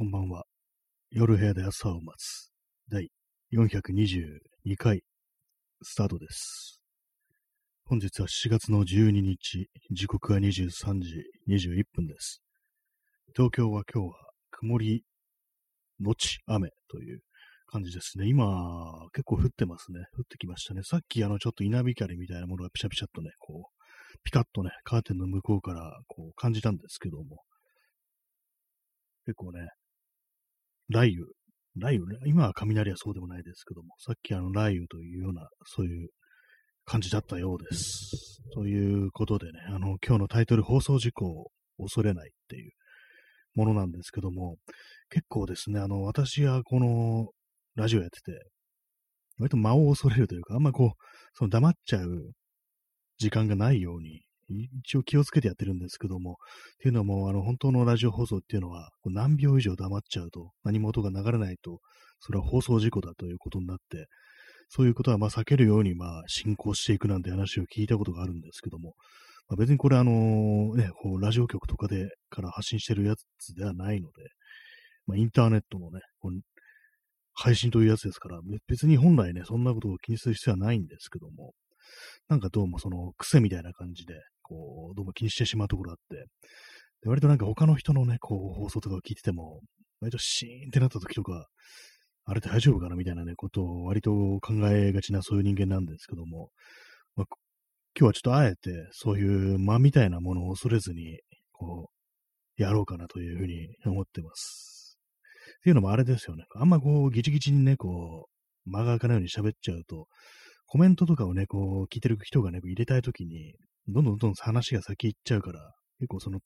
こんばんは。夜部屋で朝を待つ。第422回スタートです。本日は7月の12日、時刻は23時21分です。東京は今日は曇り、のち雨という感じですね。今、結構降ってますね。降ってきましたね。さっきあのちょっと稲光みたいなものがピシャピシャっとね、こう、ピカッとね、カーテンの向こうからこう感じたんですけども、結構ね、雷雨、雷雨ね、今は雷はそうでもないですけども、さっきあの雷雨というような、そういう感じだったようです。ということでね、あの、今日のタイトル、放送事故を恐れないっていうものなんですけども、結構ですね、あの、私はこのラジオやってて、割と間を恐れるというか、あんまこう、その黙っちゃう時間がないように、一応気をつけてやってるんですけども、っていうのはも、あの、本当のラジオ放送っていうのは、何秒以上黙っちゃうと、何も音が流れないと、それは放送事故だということになって、そういうことはま避けるように、まあ、進行していくなんて話を聞いたことがあるんですけども、まあ、別にこれあのね、こうラジオ局とかでから発信してるやつではないので、まあ、インターネットのね、こ配信というやつですから、別に本来ね、そんなことを気にする必要はないんですけども、なんかどうもその癖みたいな感じで、こう、どうも気にしてしまうところがあって、で割となんか他の人のね、こう、放送とかを聞いてても、割とシーンってなった時とか、あれ大丈夫かなみたいなね、ことを割と考えがちなそういう人間なんですけども、まあ、今日はちょっとあえてそういう間みたいなものを恐れずに、こう、やろうかなというふうに思ってます。っていうのもあれですよね。あんまこう、ギチギチにね、こう、間が空かないように喋っちゃうと、コメントとかをね、こう、聞いてる人がね、入れたいときに、どんどんどんどん話が先行っちゃうから、結構その、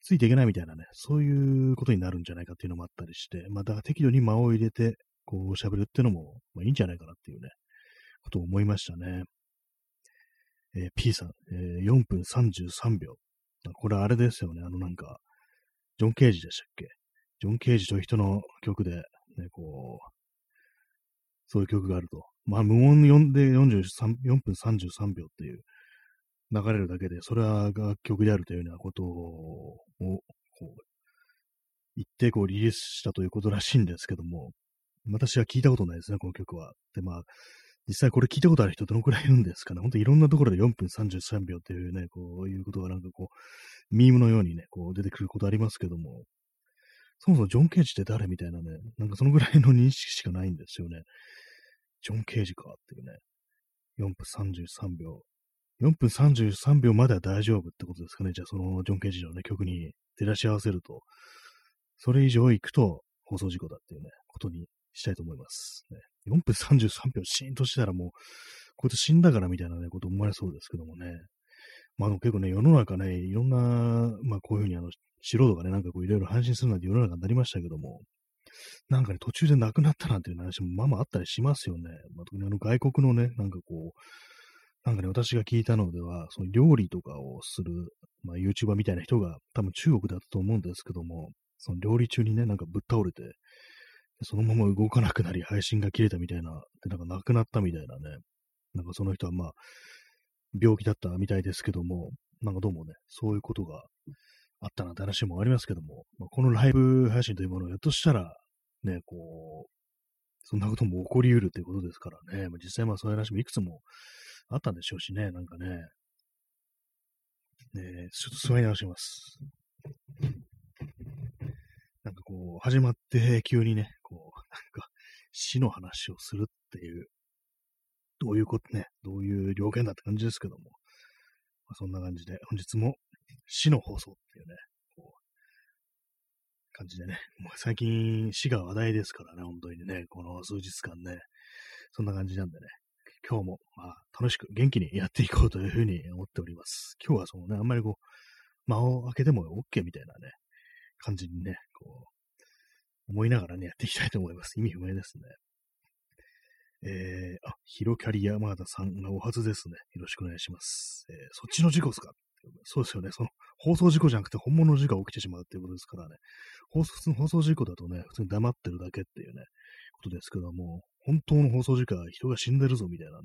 ついていけないみたいなね、そういうことになるんじゃないかっていうのもあったりして、まあ、だから適度に間を入れて、こう、喋るっていうのも、まあ、いいんじゃないかなっていうね、ことを思いましたね。えー P さん、えー4分33秒。これあれですよね、あのなんか、ジョン・ケージでしたっけ？ジョン・ケージという人の曲で、ね、こう、そういう曲があると。まあ、無音で43 4分33秒っていう流れるだけで、それは楽曲であるというようなことを、こう、言って、こう、リリースしたということらしいんですけども、私は聞いたことないですね、この曲は。で、まあ、実際これ聞いたことある人どのくらいいるんですかね。本当いろんなところで4分33秒っていうね、こういうことがなんかこう、ミームのようにね、こう出てくることありますけども、そもそもジョン・ケージって誰みたいなね、なんかそのぐらいの認識しかないんですよね。ジョン・ケージかっていうね。4分33秒。4分33秒までは大丈夫ってことですかね。じゃあそのジョン・ケージのね、曲に照らし合わせると、それ以上行くと放送事故だっていうね、ことにしたいと思います。ね、4分33秒シーンとしたらもう、こいつ死んだからみたいなね、こと思われそうですけどもね。まあでも結構ね、世の中ね、いろんな、まあこういうふうにあの、素人がね、なんかこういろいろ配信するなんて世の中になりましたけども、なんかね、途中で亡くなったなんていう話もまあまああったりしますよね。まあ、特にあの外国のね、なんかこう、なんかね、私が聞いたのでは、その料理とかをする、まあ YouTuber みたいな人が多分中国だったと思うんですけども、その料理中にね、なんかぶっ倒れて、そのまま動かなくなり配信が切れたみたいな、で、なんか亡くなったみたいなね、なんかその人はまあ、病気だったみたいですけども、なんかどうもね、そういうことがあったなんて話もありますけども、このライブ配信というものをやっとしたら、ね、こう、そんなことも起こり得るということですからね、まあ、実際まあそういう話もいくつもあったんでしょうしね、なんかね、ねちょっと座り直します。なんかこう、始まって急にね、こう、なんか死の話をするっていう、どういうことね、どういう了見だって感じですけども、まあ、そんな感じで、本日も死の放送っていうね、こう、感じでね、もう最近死が話題ですからね、本当にね、この数日間ね、そんな感じなんでね、今日も、まあ、楽しく元気にやっていこうというふうに思っております。今日はそのね、あんまりこう、間を空けても OK みたいなね、感じにね、こう、思いながらね、やっていきたいと思います。意味不明ですね。えー、あ、ヒロキャリ山田さんがお初ですね。よろしくお願いします。えー、そっちの事故ですか？そうですよね。その、放送事故じゃなくて本物の事故が起きてしまうっていうことですからね。放送、放送事故だとね、普通に黙ってるだけっていうね、ことですけども、本当の放送事故は人が死んでるぞみたいなね、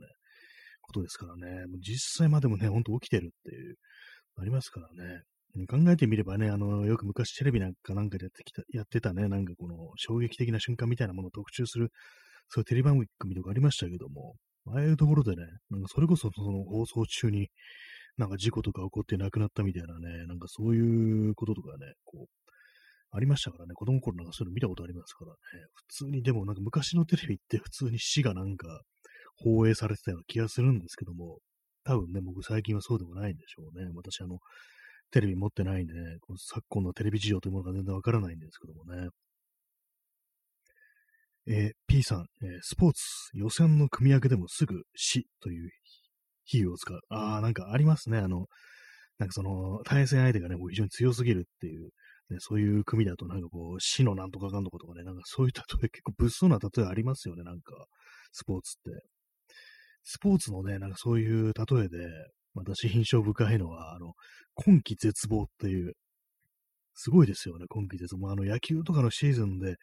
ことですからね。もう実際までもね、ほんと起きてるっていう、ありますからね。考えてみればね、あの、よく昔テレビなんかなんかでやってきた、やってたね、なんかこの衝撃的な瞬間みたいなものを特集する、そういうテレビ番組とかありましたけども、ああいうところでね、なんかそれこそその放送中に、なんか事故とか起こって亡くなったみたいなね、なんかそういうこととかね、こう、ありましたからね、子供の頃なんかそういうの見たことありますからね、普通に、でもなんか昔のテレビって普通に死がなんか放映されてたような気がするんですけども、多分ね、僕最近はそうでもないんでしょうね。私あの、テレビ持ってないんでね、この昨今のテレビ事情というものが全然わからないんですけどもね。えー、P さん、えー、スポーツ予選の組み上げでもすぐ死という比喩を使う。ああ、なんかありますね。あの、なんかその、対戦相手がね、もう非常に強すぎるっていう、ね、そういう組だとなんかこう、死のなんとかかんとかとかね、なんかそういう例え、結構物騒な例えありますよね、なんか、スポーツって。スポーツのね、なんかそういう例えで、私印象深いのは、あの、今季絶望っていう、すごいですよね、今季絶望。あの、野球とかのシーズンで、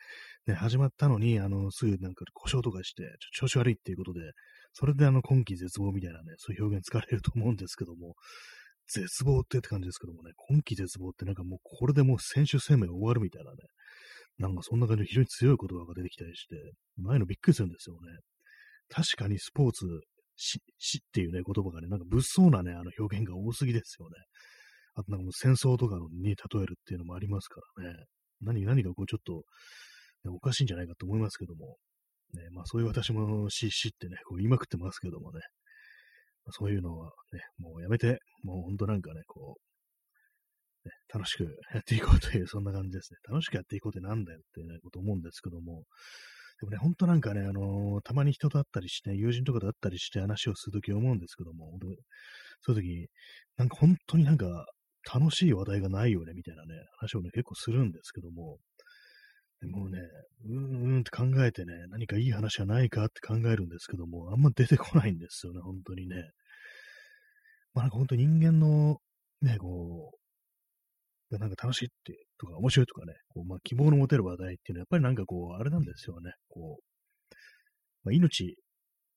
ね、始まったのに、あの、すぐなんか故障とかして、調子悪いっていうことで、それであの、今季絶望みたいなね、そういう表現使われると思うんですけども、絶望ってって感じですけどもね、今季絶望ってなんかもうこれでもう選手生命終わるみたいなね、なんかそんな感じで非常に強い言葉が出てきたりして、前のびっくりするんですよね。確かにスポーツ、死、っていうね、言葉がね、なんか物騒なね、あの表現が多すぎですよね。あとなんかもう戦争とかに例えるっていうのもありますからね。何、何がこうちょっと、ね、おかしいんじゃないかと思いますけども。ね、まあそういう私も死、死ってね、こう言いまくってますけどもね。そういうのはね、もうやめて、もうほんとなんかね、こう、ね、楽しくやっていこうという、そんな感じですね。楽しくやっていこうってなんだよってね、こと思うんですけども、でもね、ほんとなんかね、あのー、たまに人と会ったりして、友人とかと会ったりして話をするとき思うんですけども、そういうとき、なんか本当になんか楽しい話題がないよね、みたいなね、話をね、結構するんですけども、もうね、うーんって考えてね、何かいい話はないかって考えるんですけども、あんま出てこないんですよね、本当にね。まあなんか本当人間の、ね、こう、なんか楽しいってとか面白いとかね、こうまあ、希望の持てる話題っていうのはやっぱりなんかこう、あれなんですよね。こう、まあ、命、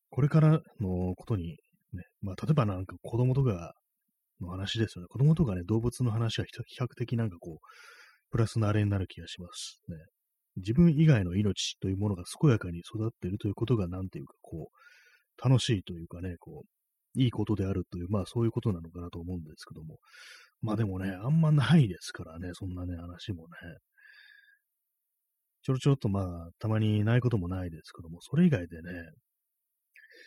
これからのことに、ね、まあ、例えばなんか子供とかの話ですよね。子供とかね、動物の話は比較的なんかこう、プラスのあれになる気がしますね。自分以外の命というものが健やかに育っているということが、なんていうか、こう、楽しいというかね、こう、いいことであるという、まあそういうことなのかなと思うんですけども。まあでもね、あんまないですからね、そんなね、話もね。ちょろちょろっとまあ、たまにないこともないですけども、それ以外でね、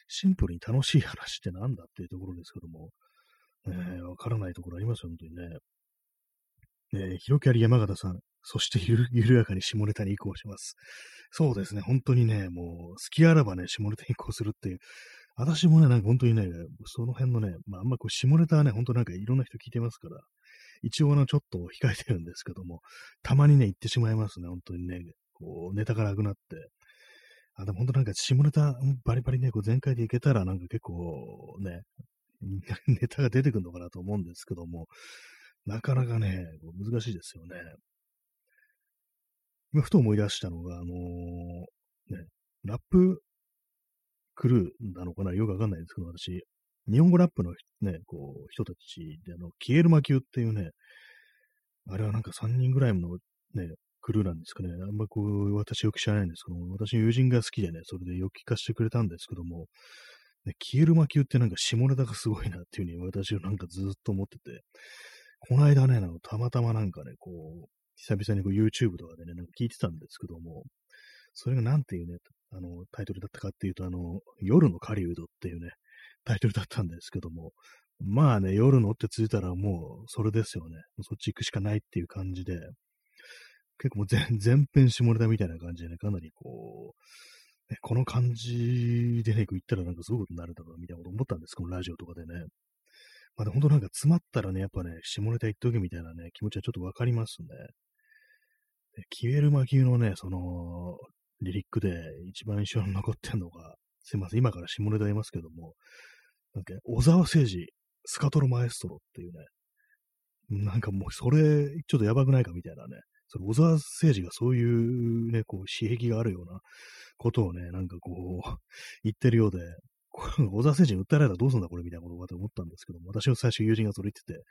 シンプルに楽しい話ってなんだっていうところですけども、ね、わからないところありますよ、本当にね。えー、広キャリ山形さん、そしてゆる緩やかに下ネタに移行します。そうですね、本当にね、もう、隙あらばね、下ネタに移行するっていう、私もね、なんか本当にね、その辺のね、まあ、あんまこう、下ネタはね、本当なんかいろんな人聞いてますから、一応あの、ちょっと控えてるんですけども、たまにね、言ってしまいますね、本当にね、こう、ネタがなくなって。あ、でも本当なんか下ネタ、バリバリね、こう全開でいけたら、なんか結構ね、ネタが出てくるのかなと思うんですけども、なかなかね、難しいですよね。今、ふと思い出したのが、あのー、ね、ラップクルーなのかな？よくわかんないですけど、私、日本語ラップのね、こう、人たちで、あの、キエルマ級っていうね、あれはなんか3人ぐらいのね、クルーなんですかね。あんまこう、私よく知らないんですけども、私の友人が好きでね、それでよく聞かせてくれたんですけども、ね、キエルマ級ってなんか下ネタがすごいなっていうふうに私はなんかずっと思ってて、この間ね、なんかたまたまなんかね、こう、久々にこう YouTube とかでね、なんか聞いてたんですけども、それがなんていうね、あの、タイトルだったかっていうと、あの、夜の狩人っていうね、タイトルだったんですけども、まあね、夜のってついたらもうそれですよね。そっち行くしかないっていう感じで、結構もう全編下ネタみたいな感じでね、かなりこう、ね、この感じでね、行ったらなんかすごいことになるだろうみたいなこと思ったんです、このラジオとかでね。まあ、で本当なんか詰まったらね、やっぱね、下ネタ言っとけみたいなね、気持ちはちょっとわかりますね。キエルマ級のね、その、リリックで一番印象に残ってんのが、すいません、今から下ネタ言いますけども、なんか、小沢誠二、スカトロマエストロっていうね、なんかもうそれ、ちょっとやばくないかみたいなね、その小沢誠二がそういうね、こう、刺激があるようなことをね、なんかこう、言ってるようで、小沢誠二に訴えられたらどうすんだこれみたいなことかと思ったんですけども、私の最初友人がそれ言ってて、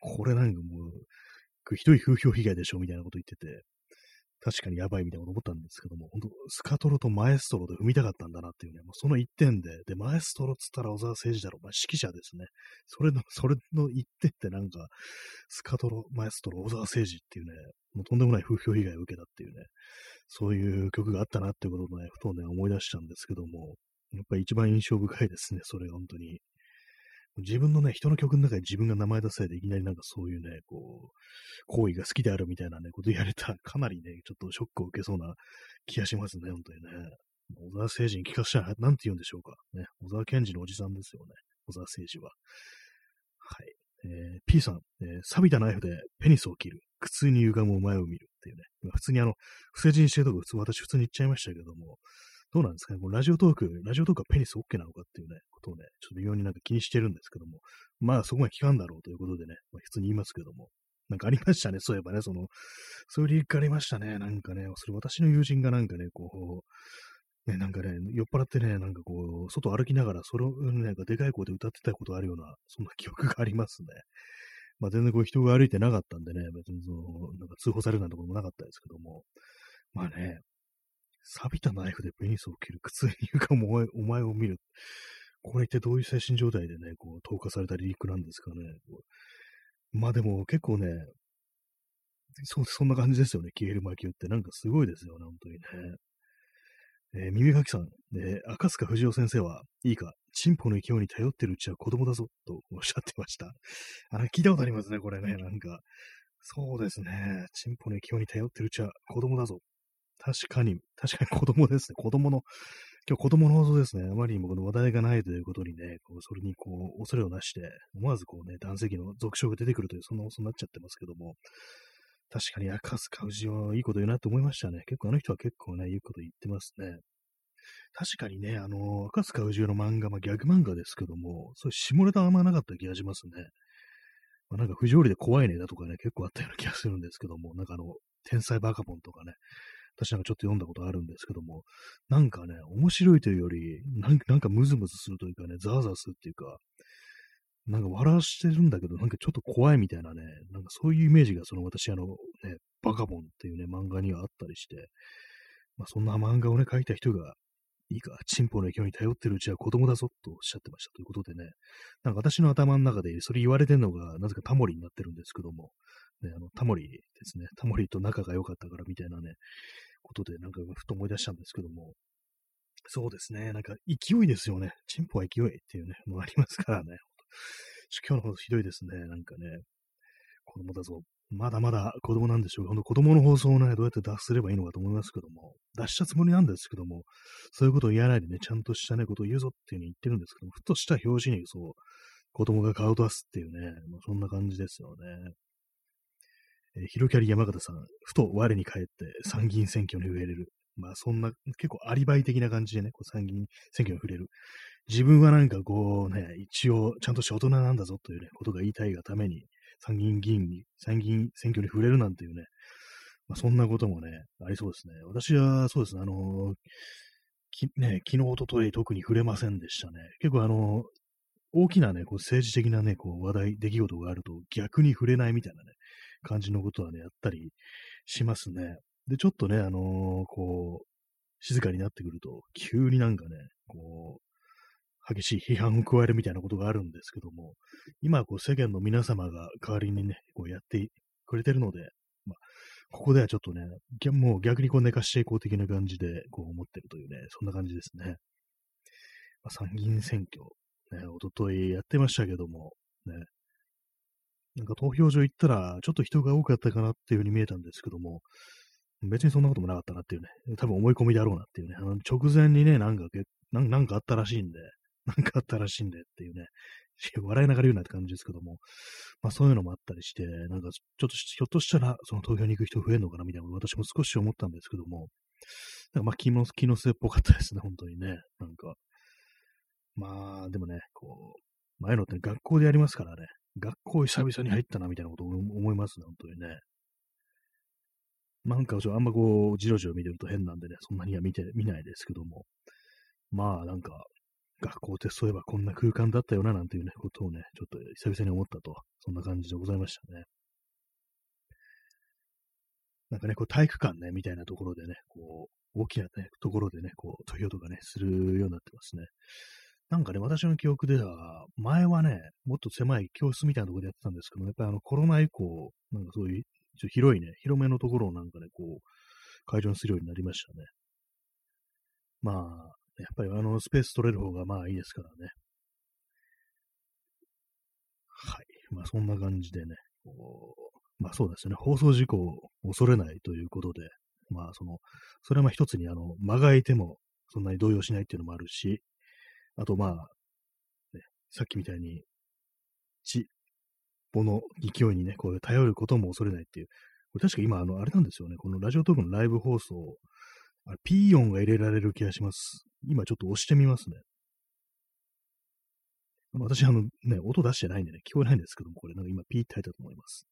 これなんかもう、ひどい風評被害でしょみたいなこと言ってて、確かにやばいみたいなこと思ったんですけども、本当スカトロとマエストロで踏みたかったんだなっていうね、もうその一点で、で、マエストロっつったら小沢誠二だろ、まあ、指揮者ですね。それの、それの一点ってなんか、スカトロ、マエストロ、小沢誠二っていうね、もうとんでもない風評被害を受けたっていうね、そういう曲があったなっていうことをね、ふとね、思い出したんですけども、やっぱり一番印象深いですね、それが本当に。自分のね、人の曲の中で自分が名前出されていきなりなんかそういうね、こう、行為が好きであるみたいなね、ことやれたらかなりね、ちょっとショックを受けそうな気がしますね、本当にね。小沢誠治に聞かせたら、なんて言うんでしょうか。ね、小沢健二のおじさんですよね、小沢誠治は。はい。えー、P さん、えー、錆びたナイフでペニスを切る。苦痛に歪むお前を見るっていうね。普通にあの、不正人してるとこ普通、私普通に言っちゃいましたけども、どうなんですかね、このラジオトーク、ラジオトークはペニス OK なのかっていうね、ことをね、ちょっと微妙になんか気にしてるんですけども、まあそこまで聞かんだろうということでね、まあ、普通に言いますけども、なんかありましたね、そういえばね、その、そういうリークありましたね、なんかね、それ私の友人がなんかね、こう、ね、なんかね、酔っ払ってね、なんかこう、外歩きながら、それをなんかでかい声で歌ってたことがあるような、そんな記憶がありますね。まあ全然こう人が歩いてなかったんでね、別にその、なんか通報されるなんてこともなかったですけども、まあね、錆びたナイフでペニスを切る、苦痛に言うかもお前を見る。これってどういう精神状態でね、こう、投下されたリークなんですかね。まあでも結構ね、そそんな感じですよね、消える魔球って。なんかすごいですよね、本当にね。えー、耳かきさん、えー、赤塚不二夫先生は、いいか、チンポの勢いに頼ってるうちは子供だぞ、とおっしゃってました。あ聞いたことありますね、これね、なんか。そうですね、チンポの勢いに頼ってるうちは子供だぞ。確かに、確かに子供ですね。子供の、今日子供の放送ですね。あまりにもこの話題がないということにね、こうそれにこう、恐れをなして、思わずこうね、男性器の続唱が出てくるという、そんな放送になっちゃってますけども、確かに赤塚氏はいいこと言うなって思いましたね。結構あの人は結構ね、いいこと言ってますね。確かにね、あの、赤塚氏の漫画、まあ、ギャグ漫画ですけども、そういう下ネタあんまなかった気がしますね。まあ、なんか不条理で怖いねだとかね、結構あったような気がするんですけども、なんかあの、天才バカボンとかね、私なんかちょっと読んだことあるんですけども、なんかね、面白いというより、なんかムズムズするというかね、ザーザーするっていうか、なんか笑わしてるんだけど、なんかちょっと怖いみたいなね、なんかそういうイメージがその私あのね、バカボンっていうね、漫画にはあったりして、まあそんな漫画をね、書いた人が、いいか、チンポの影響に頼ってるうちは子供だぞとおっしゃってましたということでね、なんか私の頭の中でそれ言われてるのが、なぜかタモリになってるんですけども、ね、あの、タモリですね。タモリと仲が良かったからみたいなね、ことでなんかふと思い出したんですけども、そうですね。なんか勢いですよね。チンポは勢いっていうね、もありますからね。今日の方ひどいですね。なんかね、子供だぞ。まだまだ子供なんでしょう。ほんと子供の放送をね、どうやって脱すればいいのかと思いますけども、脱したつもりなんですけども、そういうことを言わないでね、ちゃんとしたね、ことを言うぞっていうふうに言ってるんですけども、ふとした表紙にそう、子供が顔を出すっていうね、まあ、そんな感じですよね。えー、ヒロキャリ山形さん、ふと我に返って参議院選挙に触れる。まあそんな、結構アリバイ的な感じでね、こう参議院選挙に触れる。自分はなんかこうね、一応ちゃんとし大人なんだぞというね、ことが言いたいがために、参議院議員に、参議院選挙に触れるなんていうね、まあそんなこともね、ありそうですね。私はそうですね、あの、きね、昨日、おととい特に触れませんでしたね。結構あの、大きなね、こう政治的なね、こう話題、出来事があると逆に触れないみたいなね、感じのことはね、やったりしますね。で、ちょっとね、あのー、こう、静かになってくると、急になんかね、こう、激しい批判を加えるみたいなことがあるんですけども、今、こう、世間の皆様が代わりにね、こうやってくれてるので、まあ、ここではちょっとね、もう逆にこう寝かしていこう的な感じで、こう思ってるというね、そんな感じですね。まあ、参議院選挙、ね、おとといやってましたけども、ね、なんか投票所行ったら、ちょっと人が多かったかなっていうふうに見えたんですけども、別にそんなこともなかったなっていうね、多分思い込みだろうなっていうね、あの直前にね、なんかなんなんかあったらしいんで、なんかあったらしいんでっていうね、笑いながら言うなって感じですけども、まあそういうのもあったりして、なんかちょっとひょっとしたらその投票に行く人増えるのかなみたいな私も少し思ったんですけども、なんかまあ気の気のせいっぽかったですね、本当にね。なんか、まあでもね、こう、前のって学校でやりますからね、学校久々に入ったな、みたいなことを思いますね、本当にね。なんか、あんまこう、じろじろ見てると変なんでね、そんなには見て、見ないですけども。まあ、なんか、学校ってそういえばこんな空間だったよな、なんていうね、ことをね、ちょっと久々に思ったと、そんな感じでございましたね。なんかね、こう体育館ね、みたいなところでね、こう、大きなね、ところでね、こう、投票とかね、するようになってますね。なんかね、私の記憶では、前はね、もっと狭い教室みたいなところでやってたんですけど、やっぱりあのコロナ以降、なんかそういう、ちょ広いね、広めのところをなんかね、こう、会場にするようになりましたね。まあ、やっぱりあのスペース取れる方がまあいいですからね。はい。まあそんな感じでね、まあそうですね、放送事故を恐れないということで、まあその、それはまあ一つにあの、間が空いてもそんなに動揺しないっていうのもあるし、あとまあ、ね、さっきみたいに、血、母の勢いにね、こう頼ることも恐れないっていう、これ確か今、あの、あれなんですよね、このラジオトークのライブ放送、あれ、ピーヨンが入れられる気がします。今ちょっと押してみますね。私、あのね、音出してないんでね、聞こえないんですけども、これなんか今ピーって入ったと思います。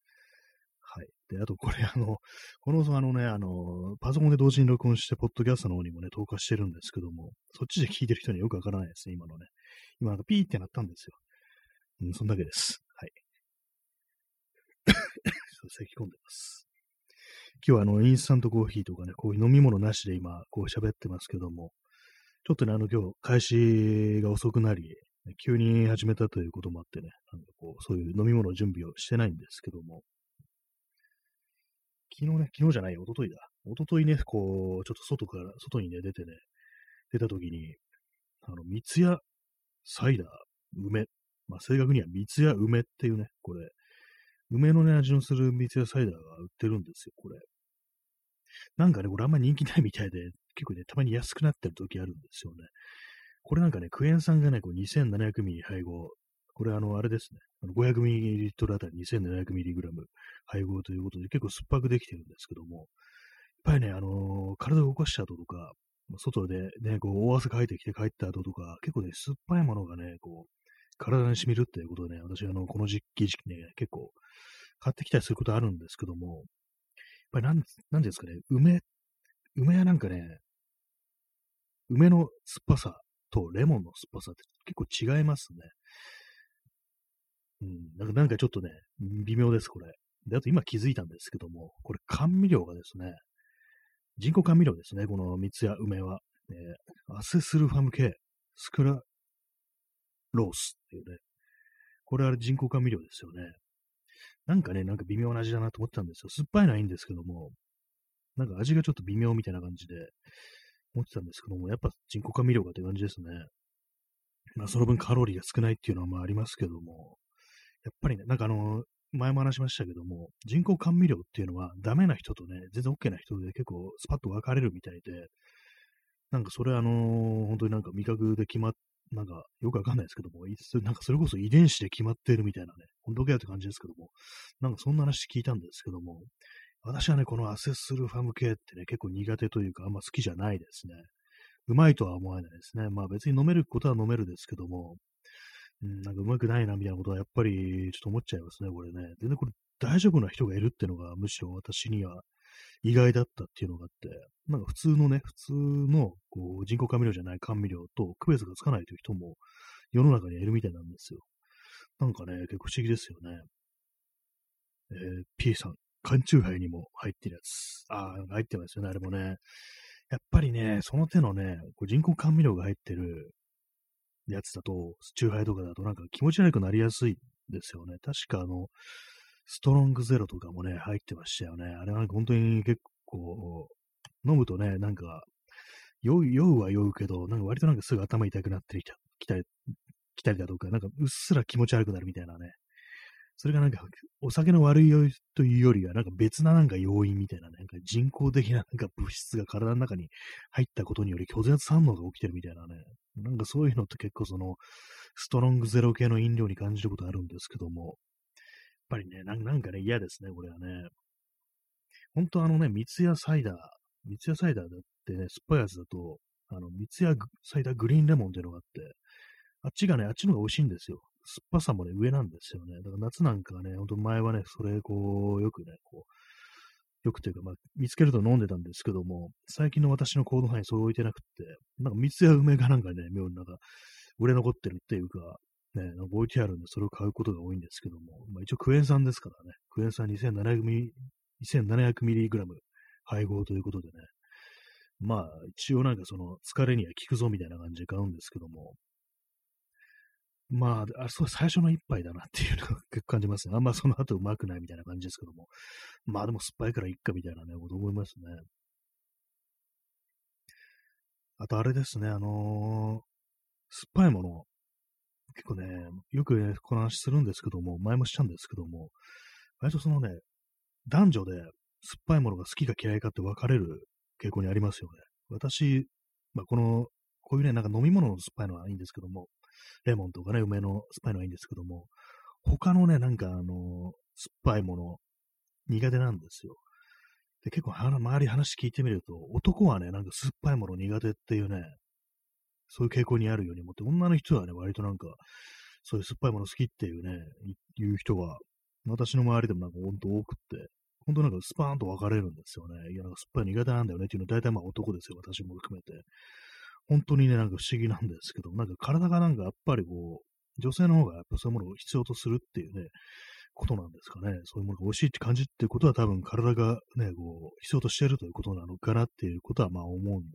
はい。で、あとこれあの、このあのね、あの、パソコンで同時に録音して、ポッドキャストの方にもね、投下してるんですけども、そっちで聞いてる人にはよくわからないですね、今のね。今なんかピーってなったんですよ。うん、そんだけです。はい。咳込んでます。今日はあの、インスタントコーヒーとかね、こういう飲み物なしで今、こう喋ってますけども、ちょっとね、あの、今日、開始が遅くなり、急に始めたということもあってね、なんかこう、そういう飲み物準備をしてないんですけども、昨日ね、昨日じゃないよ、一昨日だ。一昨日ね、こう、ちょっと外から、外にね、出てね、出た時に、あの、三ツ矢サイダー、梅。まあ、正確には三ツ矢梅っていうね、これ、梅のね、味のする三ツ矢サイダーが売ってるんですよ、これ。なんかね、これあんま人気ないみたいで、結構ね、たまに安くなってる時あるんですよね。これなんかね、クエン酸がね、こう2700ミリ配合これあの、あれですね。500ml あたり 2700mg 配合ということで結構酸っぱくできてるんですけども、やっぱりね、あのー、体を動かした後とか、外でね、こう、大汗かいてきて帰った後とか、結構ね、酸っぱいものがね、こう、体に染みるっていうことでね、私、あの、この時期、時期ね、結構、買ってきたりすることあるんですけども、やっぱりなん、なんですかね、梅、梅はなんかね、梅の酸っぱさとレモンの酸っぱさって結構違いますね。うん、なんかちょっとね、微妙です、これ。で、あと今気づいたんですけども、これ甘味料がですね、人工甘味料ですね、この三つや梅は。えー、アセスルファム系スクラロースっていうね、これは人工甘味料ですよね。なんかね、なんか微妙な味だなと思ってたんですよ。酸っぱいのはいいんですけども、なんか味がちょっと微妙みたいな感じで思ってたんですけども、やっぱ人工甘味料がって感じですね。まあその分カロリーが少ないっていうのはまあありますけども、やっぱりね、なんかあの、前も話しましたけども、人工甘味料っていうのはダメな人とね、全然 OK な人で結構スパッと分かれるみたいで、なんかそれあのー、本当になんか味覚で決まっ、なんかよくわかんないですけども、なんかそれこそ遺伝子で決まってるみたいなね、本当かよって感じですけども、なんかそんな話聞いたんですけども、私はね、このアセスルファム系ってね、結構苦手というか、あんま好きじゃないですね。うまいとは思わないですね。まあ別に飲めることは飲めるですけども、うん、なんかうまくないなみたいなことはやっぱりちょっと思っちゃいますね、これね。全然これ大丈夫な人がいるっていうのがむしろ私には意外だったっていうのがあって、なんか普通のね、普通のこう人工甘味料じゃない甘味料と区別がつかないという人も世の中にはいるみたいなんですよ。なんかね、結構不思議ですよね。えー、P さん、缶チューハイにも入ってるやつ。ああ、入ってますよね、あれもね。やっぱりね、その手のね、人工甘味料が入ってるやつだと、チューハイとかだとなんか気持ち悪くなりやすいですよね。確かあの、ストロングゼロとかもね、入ってましたよね。あれは本当に結構、飲むとね、なんか、酔う、酔うは酔うけど、なんか割となんかすぐ頭痛くなってきたり、来たりだとか、なんかうっすら気持ち悪くなるみたいなね、それがなんか、お酒の悪い酔いというよりは、なんか別ななんか要因みたいな、なんか人工的ななんか物質が体の中に入ったことにより拒絶反応が起きてるみたいなね。なんかそういうのって結構その、ストロングゼロ系の飲料に感じることあるんですけども、やっぱりね、なんかね、嫌ですね、これはね。本当あのね、三ツ矢サイダー、三ツ矢サイダーだってね、酸っぱいやつだと、あの、三ツ矢サイダーグリーンレモンっていうのがあって、あっちがね、あっちの方が美味しいんですよ。酸っぱさもね、上なんですよね。だから夏なんかね、ほんと前はね、それ、こう、よくね、こう、よくというか、まあ、見つけると飲んでたんですけども、最近の私の行動範囲それ置いてなくって、なんか三ツ矢梅がなんかね、妙になんか、売れ残ってるっていうか、ね、置いてあるんで、それを買うことが多いんですけども、まあ、一応クエン酸ですからね、クエン酸2700ミリ、2700ミリグラム配合ということでね、まあ、一応なんかその疲れには効くぞみたいな感じで買うんですけども、まあ、あそう最初の一杯だなっていうのが結構感じますね。あんまその後うまくないみたいな感じですけども。まあでも酸っぱいからいっかみたいなね、こと思いますね。あとあれですね、あのー、酸っぱいもの、結構ね、よくね、この話するんですけども、前もしたんですけども、割とそのね、男女で酸っぱいものが好きか嫌いかって分かれる傾向にありますよね。私、まあ、この、こういうね、なんか飲み物の酸っぱいのはいいんですけども、レモンとかね、梅の酸っぱいのはいいんですけども、他のね、なんかあの、酸っぱいもの、苦手なんですよ。で、結構、周り話聞いてみると、男はね、なんか酸っぱいもの苦手っていうね、そういう傾向にあるように思って、女の人はね、割となんか、そういう酸っぱいもの好きっていうね、いう人は、私の周りでもなんかほんと多くって、ほんとなんかスパーンと分かれるんですよね。いや、なんか酸っぱい苦手なんだよねっていうのは大体まあ男ですよ、私も含めて。本当にね、なんか不思議なんですけど、なんか体がなんかやっぱりこう、女性の方がやっぱそういうものを必要とするっていうね、ことなんですかね。そういうものが美味しいって感じっていうことは多分体がね、こう、必要としてるということなのかなっていうことはまあ思うん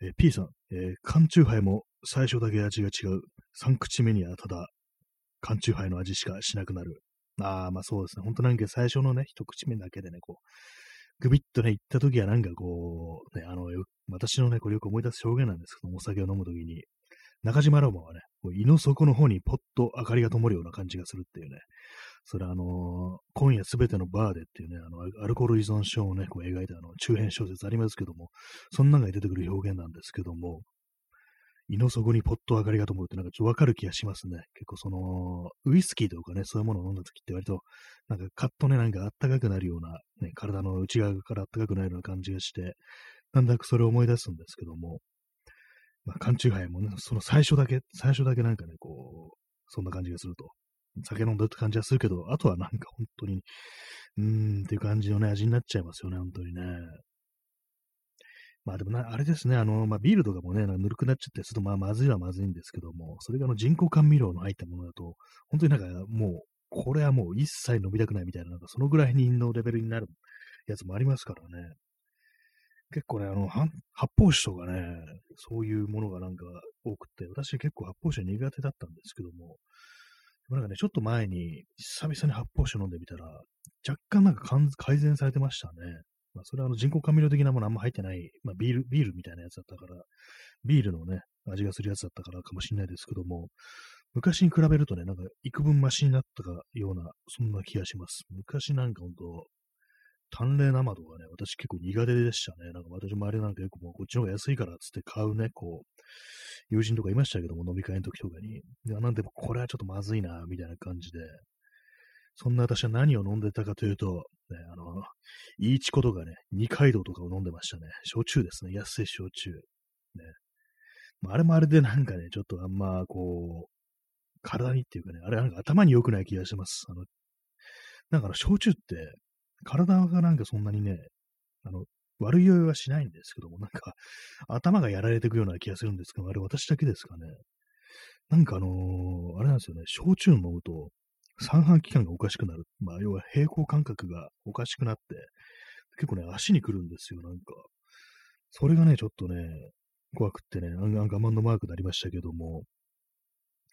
で。え、P さん、えー、缶チューハイも最初だけ味が違う。3口目にはただ、缶チューハイの味しかしなくなる。ああ、まあそうですね。ほんとなんか最初のね、一口目だけでね、こう、グビッとね、行った時はなんかこう、ね、あの、私のね、これよく思い出す表現なんですけども、お酒を飲む時に、中島ロマはね、胃の底の方にポッと明かりが灯るような感じがするっていうね、それあのー、今夜すべてのバーでっていうね、あの、アルコール依存症をね、こう描いたあの、中編小説ありますけども、そんなのが出てくる表現なんですけども、胃の底にポッと明かりが灯るってなんかちょっとわかる気がしますね。結構その、ウイスキーとかね、そういうものを飲んだ時って割と、なんかカッとね、なんかあったかくなるような、ね、体の内側からあったかくなるような感じがして、なんだかそれを思い出すんですけども、まあ、缶チューハイもね、その最初だけ、最初だけなんかね、こう、そんな感じがすると。酒飲んだって感じはするけど、あとはなんか本当に、うーんっていう感じのね、味になっちゃいますよね、本当にね。まあでもな、あれですね、あの、まあビールとかもね、ぬるくなっちゃってすると、まあまずいはまずいんですけども、それがあの人工甘味料の入ったものだと、本当になんかもう、これはもう一切飲みたくないみたいな、なんかそのぐらいのレベルになるやつもありますからね。結構ね、あの、発泡酒とかね、そういうものがなんか多くて、私結構発泡酒苦手だったんですけども、なんかね、ちょっと前に久々に発泡酒飲んでみたら、若干なんか改善されてましたね。まあ、それはあの人工甘味料的なものあんま入ってない、まあ、ビール、ビールみたいなやつだったから、ビールのね、味がするやつだったからかもしれないですけども、昔に比べるとね、なんか幾分マシになったかような、そんな気がします。昔なんかほんと、淡麗生とかね、私結構苦手でしたね。なんか私もあれなんか結構もうこっちの方が安いからっつって買うね、こう、友人とかいましたけども、飲み会の時とかに。でなんでもこれはちょっとまずいな、みたいな感じで。そんな私は何を飲んでたかというと、ね、あの、イーチコとかね、二階堂とかを飲んでましたね。焼酎ですね。安い焼酎。ね。まあ、あれもあれでなんかね、ちょっとあんまこう、体にっていうかね、あれなんか頭に良くない気がします。あの、なんか焼酎って、体がなんかそんなにね、あの、悪い酔いはしないんですけども、なんか、頭がやられていくような気がするんですけど、あれ私だけですかね。なんかあのー、あれなんですよね、焼酎飲むと、三半規管がおかしくなる。まあ、要は平行感覚がおかしくなって、結構ね、足に来るんですよ、なんか。それがね、ちょっとね、怖くってね、我慢のマークになりましたけども、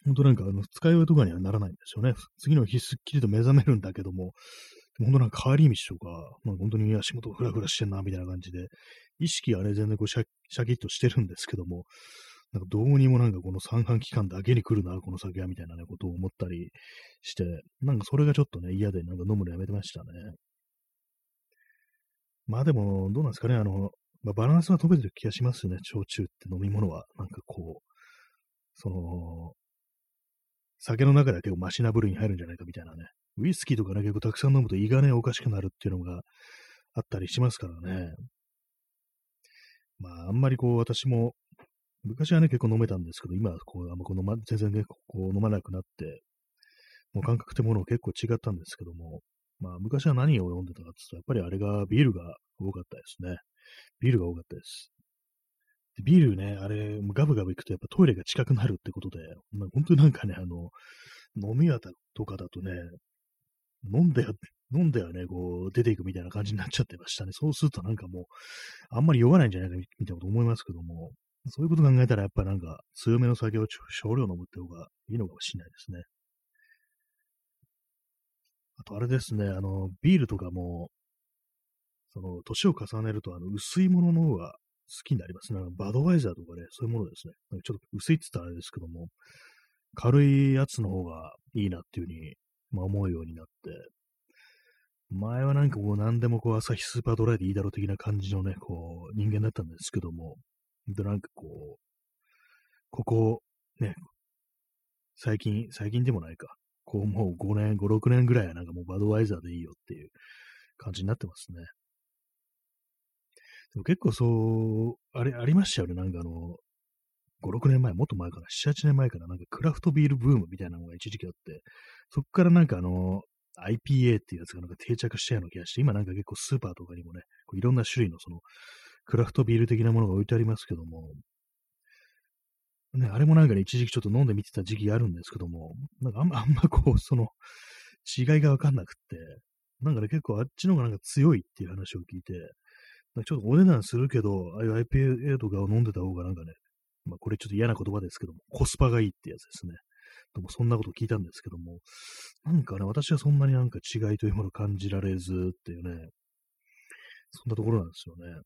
本当なんか、あの、使い終えとかにはならないんですよね。次の日すっきりと目覚めるんだけども、本当なんか帰り道とか、まあ、本当に足元フラフラしてんな、みたいな感じで、意識はね、全然こうシャシャキッとしてるんですけども、なんかどうにもなんかこの三半期間だけに来るな、この酒は、みたいなね、ことを思ったりして、なんかそれがちょっとね、嫌でなんか飲むのやめてましたね。まあでも、どうなんですかね、あの、まあ、バランスは取れてる気がしますね、焼酎って飲み物は。なんかこう、その、酒の中では結構マシな部類に入るんじゃないかみたいなね。ウイスキーとかね、結構たくさん飲むと胃がね、おかしくなるっていうのがあったりしますからね。まあ、あんまりこう、私も、昔はね、結構飲めたんですけど、今はこう、あんまこう飲ま、全然ね、こう飲まなくなって、もう感覚ってもの結構違ったんですけども、まあ、昔は何を飲んでたかって言うと、やっぱりあれが、ビールが多かったですね。ビールが多かったです。でビールね、あれ、ガブガブ行くとやっぱトイレが近くなるってことで、まあ、本当になんかね、あの、飲み屋とかだとね、飲んで、飲んではね、こう、出ていくみたいな感じになっちゃってましたね。そうするとなんかもう、あんまり酔わないんじゃないかみたいなこと思いますけども、そういうこと考えたらやっぱなんか強めの酒を少量飲むって方がいいのかもしれないですね。あとあれですね、あの、ビールとかも、その、年を重ねると、あの、薄いものの方が好きになりますね。バドワイザーとかね、そういうものですね。ちょっと薄いって言ったらあれですけども、軽いやつの方がいいなっていうふうに、まあ、思うようになって、前はなんかこう何でもこう朝日スーパードライでいいだろう的な感じのね、こう人間だったんですけども、でなんかこう、ここ、ね、最近、最近でもないか、こうもう5年、5、6年ぐらいはなんかもうバドワイザーでいいよっていう感じになってますね。でも結構そう、あれ、ありましたよね。なんかあの、5、6年前、もっと前かな、7、8年前からなんかクラフトビールブームみたいなのが一時期あって、そっからなんかあの、IPA っていうやつがなんか定着したような気がして、今なんか結構スーパーとかにもね、こういろんな種類のその、クラフトビール的なものが置いてありますけども、ね、あれもなんかね、一時期ちょっと飲んでみてた時期あるんですけども、なんかあんま、あんまこう、その、違いがわかんなくって、なんかね、結構あっちの方がなんか強いっていう話を聞いて、ちょっとお値段するけど、ああいう IPA とかを飲んでた方がなんかね、まあこれちょっと嫌な言葉ですけども、コスパがいいってやつですね。でもそんなこと聞いたんですけども、なんかね、私はそんなになんか違いというものを感じられずっていうね、そんなところなんですよね。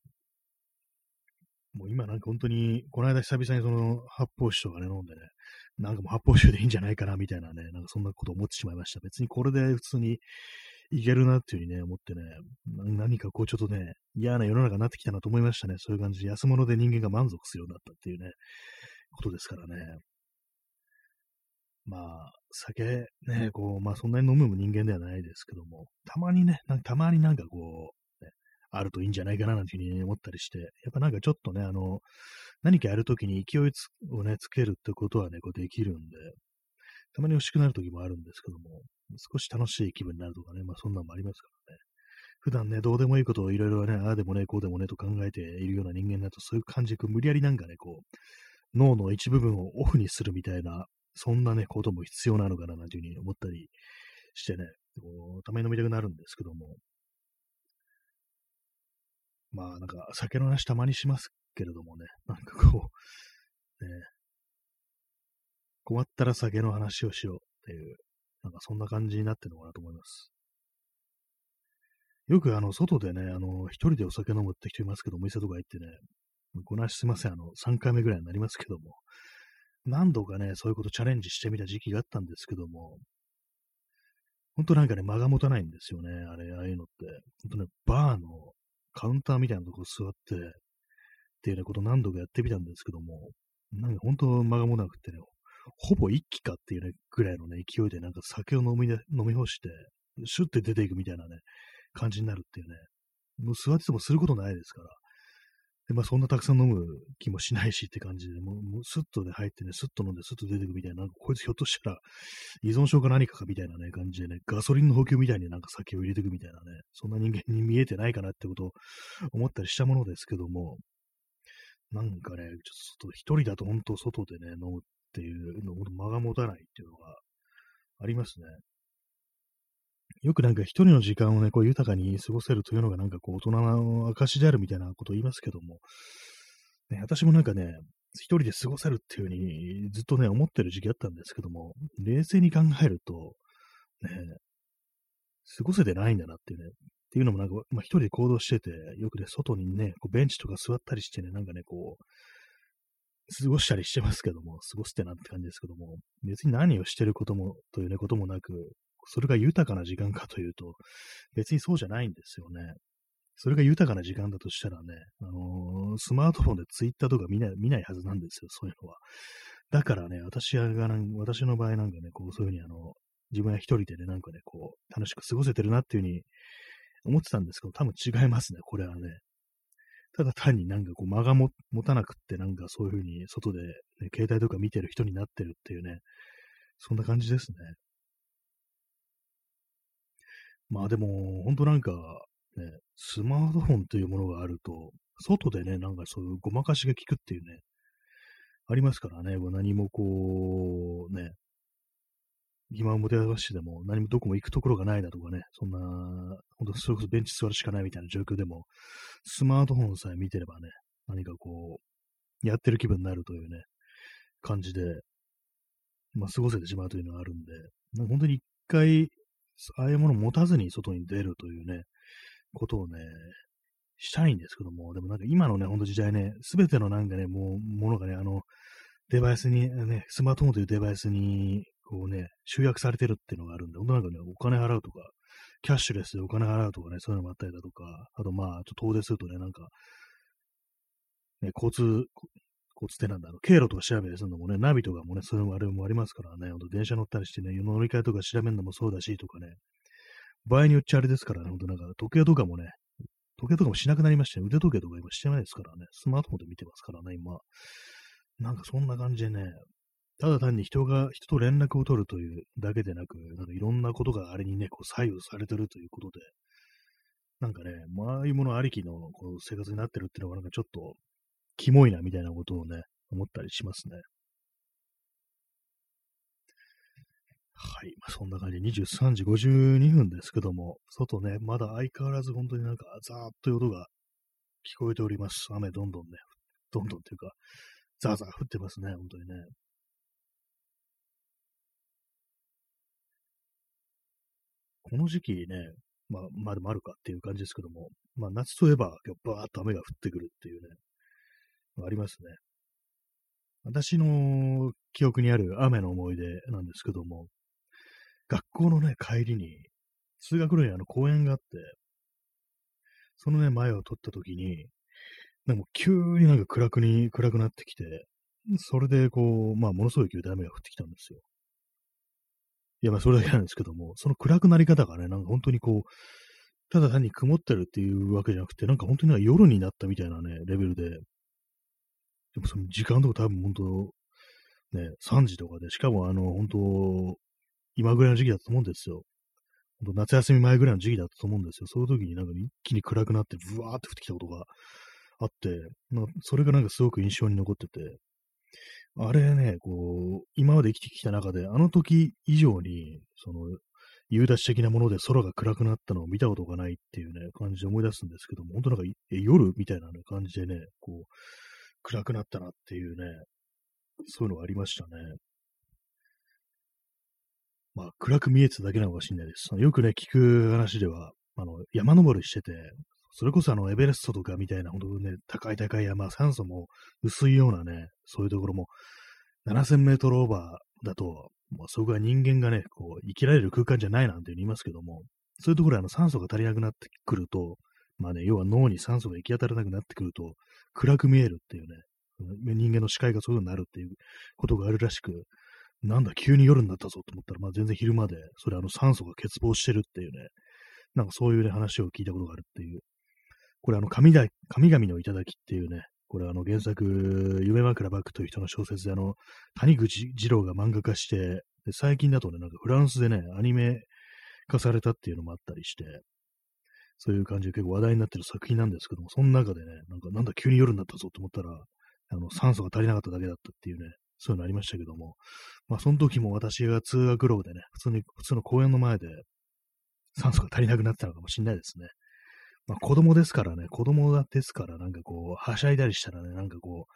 もう今なんか本当に、この間久々にその発泡酒とかね、飲んでね、なんかもう発泡酒でいいんじゃないかなみたいなね、なんかそんなこと思ってしまいました。別にこれで普通にいけるなっていうふうにね、思ってね、何かこうちょっとね、嫌な世の中になってきたなと思いましたね。そういう感じで安物で人間が満足するようになったっていうね、ことですからね。まあ、酒ね、こう、まあそんなに飲む人間ではないですけども、たまにね、なんかたまになんかこう、ね、あるといいんじゃないかななんていうふうに思ったりして、やっぱなんかちょっとね、あの、何かやるときに勢いをね、つけるってことはね、こうできるんで、たまに欲しくなるときもあるんですけども、少し楽しい気分になるとかね、まあそんなのもありますからね。普段ね、どうでもいいことをいろいろね、ああでもね、こうでもねと考えているような人間だと、そういう感じで無理やりなんかね、こう、脳の一部分をオフにするみたいな、そんなね、ことも必要なのかな、なんていうふうに思ったりしてね、こうたまに飲みたくなるんですけども、まあ、なんか、酒の話たまにしますけれどもね、なんかこう、ね、困ったら酒の話をしようっていう、なんかそんな感じになってるのかなと思います。よくあの、外でね、あの、一人でお酒飲むって人いますけど、お店とか行ってね、この話すいません、あの、3回目ぐらいになりますけども、何度かね、そういうことチャレンジしてみた時期があったんですけども、ほんとなんかね、間が持たないんですよね、あれ、ああいうのって。ほんとね、バーのカウンターみたいなとこ座って、っていうような、こと何度かやってみたんですけども、なんか本当間がもなくてね、ほぼ一気かっていうね、ぐらいのね、勢いでなんか酒を飲み、飲み干して、シュッて出ていくみたいなね、感じになるっていうね、もう座っててもすることないですから、で、まあそんなたくさん飲む気もしないしって感じで、もうもうスッとで入ってね、スッと飲んでスッと出てくみたいな、なんかこいつひょっとしたら依存症か何かかみたいなね、感じでね、ガソリンの補給みたいになんか酒を入れてくみたいなね、そんな人間に見えてないかなってことを思ったりしたものですけども、なんかね、ちょっと一人だと本当外でね、飲むっていうの、間が持たないっていうのがありますね。よくなんか一人の時間をね、こう豊かに過ごせるというのがなんかこう大人の証であるみたいなことを言いますけども、ね、私もなんかね、一人で過ごせるっていうふうにずっとね、思ってる時期あったんですけども、冷静に考えると、ね、過ごせてないんだなっていうね、っていうのもなんか、まあ一人で行動してて、よくね、外にね、こうベンチとか座ったりしてね、なんかね、こう、過ごしたりしてますけども、過ごしてなんて感じですけども、別に何をしてることも、というね、こともなく、それが豊かな時間かというと、別にそうじゃないんですよね。それが豊かな時間だとしたらね、あのー、スマートフォンでツイッターとか見ない見ないはずなんですよ、そういうのは。だからね、私が私の場合なんかね、こうそういうふうにあの、自分は一人でね、なんかね、こう、楽しく過ごせてるなっていうふうに思ってたんですけど、多分違いますね、これはね。ただ単になんかこう間が持たなくって、なんかそういうふうに外で、ね、携帯とか見てる人になってるっていうね、そんな感じですね。まあでも、本当なんか、ね、スマートフォンというものがあると、外でね、なんかそういうごまかしが効くっていうね、ありますからね、何もこう、ね、暇を持て余してでも何もどこも行くところがないだとかね、そんな、ほんとそれこそベンチ座るしかないみたいな状況でも、スマートフォンさえ見てればね、何かこう、やってる気分になるというね、感じで、まあ、過ごせてしまうというのがあるんで、本当に一回、ああいうものを持たずに外に出るというね、ことをね、したいんですけども、でもなんか今のね、ほんと時代ね、すべてのなんかね、もう、ものがね、あの、デバイスに、ね、スマートフォンというデバイスに、こうね、集約されてるっていうのがあるんで、本当なんかね、お金払うとか、キャッシュレスでお金払うとかね、そういうのもあったりだとか、あとまあ、ちょっと遠出するとね、なんか、ね、交通、交通手なんだろう、経路とか調べたりするのもね、ナビとかもね、そういうのあれもありますからね、ほんと電車乗ったりしてね、乗り換えとか調べるのもそうだし、とかね、場合によっちゃあれですからね、ほんとなんか時計とかもね、時計とかもしなくなりましたね。腕時計とか今してないですからね。スマートフォンで見てますからね、今。なんかそんな感じでね、ただ単に人が、人と連絡を取るというだけでなく、なんかいろんなことがあれにね、こう左右されてるということで、なんかね、まああいうものありきのこう生活になってるっていうのがなんかちょっと、キモいなみたいなことをね、思ったりしますね。はい。まあ、そんな感じで23時52分ですけども、外ね、まだ相変わらず本当になんかザーッという音が聞こえております。雨どんどんね、どんどんというか、ザーザー降ってますね、本当にね。この時期ね、まあ、まあでもあるかっていう感じですけども、まあ夏といえば、バーッと雨が降ってくるっていうね、ありますね。私の記憶にある雨の思い出なんですけども、学校のね、帰りに、通学路にあの公園があって、そのね、前を撮った時に、でも急になんか暗くに、暗くなってきて、それでこう、まあ、ものすごい勢いで雨が降ってきたんですよ。いや、まあ、それだけなんですけども、その暗くなり方がね、なんか本当にこう、ただ単に曇ってるっていうわけじゃなくて、なんか本当に夜になったみたいなね、レベルで、でもその時間とか多分本当、ね、3時とかで、しかもあの、本当、今ぐらいの時期だと思うんですよ。本当夏休み前ぐらいの時期だったと思うんですよ。そういう時になんか一気に暗くなって、ブワーって降ってきたことがあって、まあ、それがなんかすごく印象に残ってて、あれね、こう、今まで生きてきた中で、あの時以上に、その、夕立的なもので空が暗くなったのを見たことがないっていうね、感じで思い出すんですけども、本当なんか夜みたいな、感じでね、こう、暗くなったなっていうね、そういうのがありましたね。まあ、暗く見えてただけなのかもしれないです。よくね、聞く話では、あの、山登りしてて、それこそあの、エベレストとかみたいな、ほんとね、高い高い山、酸素も薄いようなね、そういうところも、7000メートルオーバーだと、まあ、そこは人間がね、こう、生きられる空間じゃないなんて言いますけども、そういうところはあの酸素が足りなくなってくると、まあね、要は脳に酸素が行き当たらなくなってくると、暗く見えるっていうね、人間の視界がそういう風になるっていうことがあるらしく、なんだ、急に夜になったぞと思ったら、まあ全然昼間で、それあの酸素が欠乏してるっていうね、なんかそういうね、話を聞いたことがあるっていう。これあの、神だ、神々の頂っていうね、これあの原作、夢枕バックという人の小説であの、谷口二郎が漫画化して、で最近だとね、なんかフランスでね、アニメ化されたっていうのもあったりして、そういう感じで結構話題になってる作品なんですけども、その中でね、なんかなんだ急に夜になったぞと思ったら、あの、酸素が足りなかっただけだったっていうね、そういうのありましたけども、まあ、その時も私が通学路でね、普通に、普通の公園の前で酸素が足りなくなったのかもしれないですね。まあ、子供ですからね、子供ですから、なんかこう、はしゃいだりしたらね、なんかこう、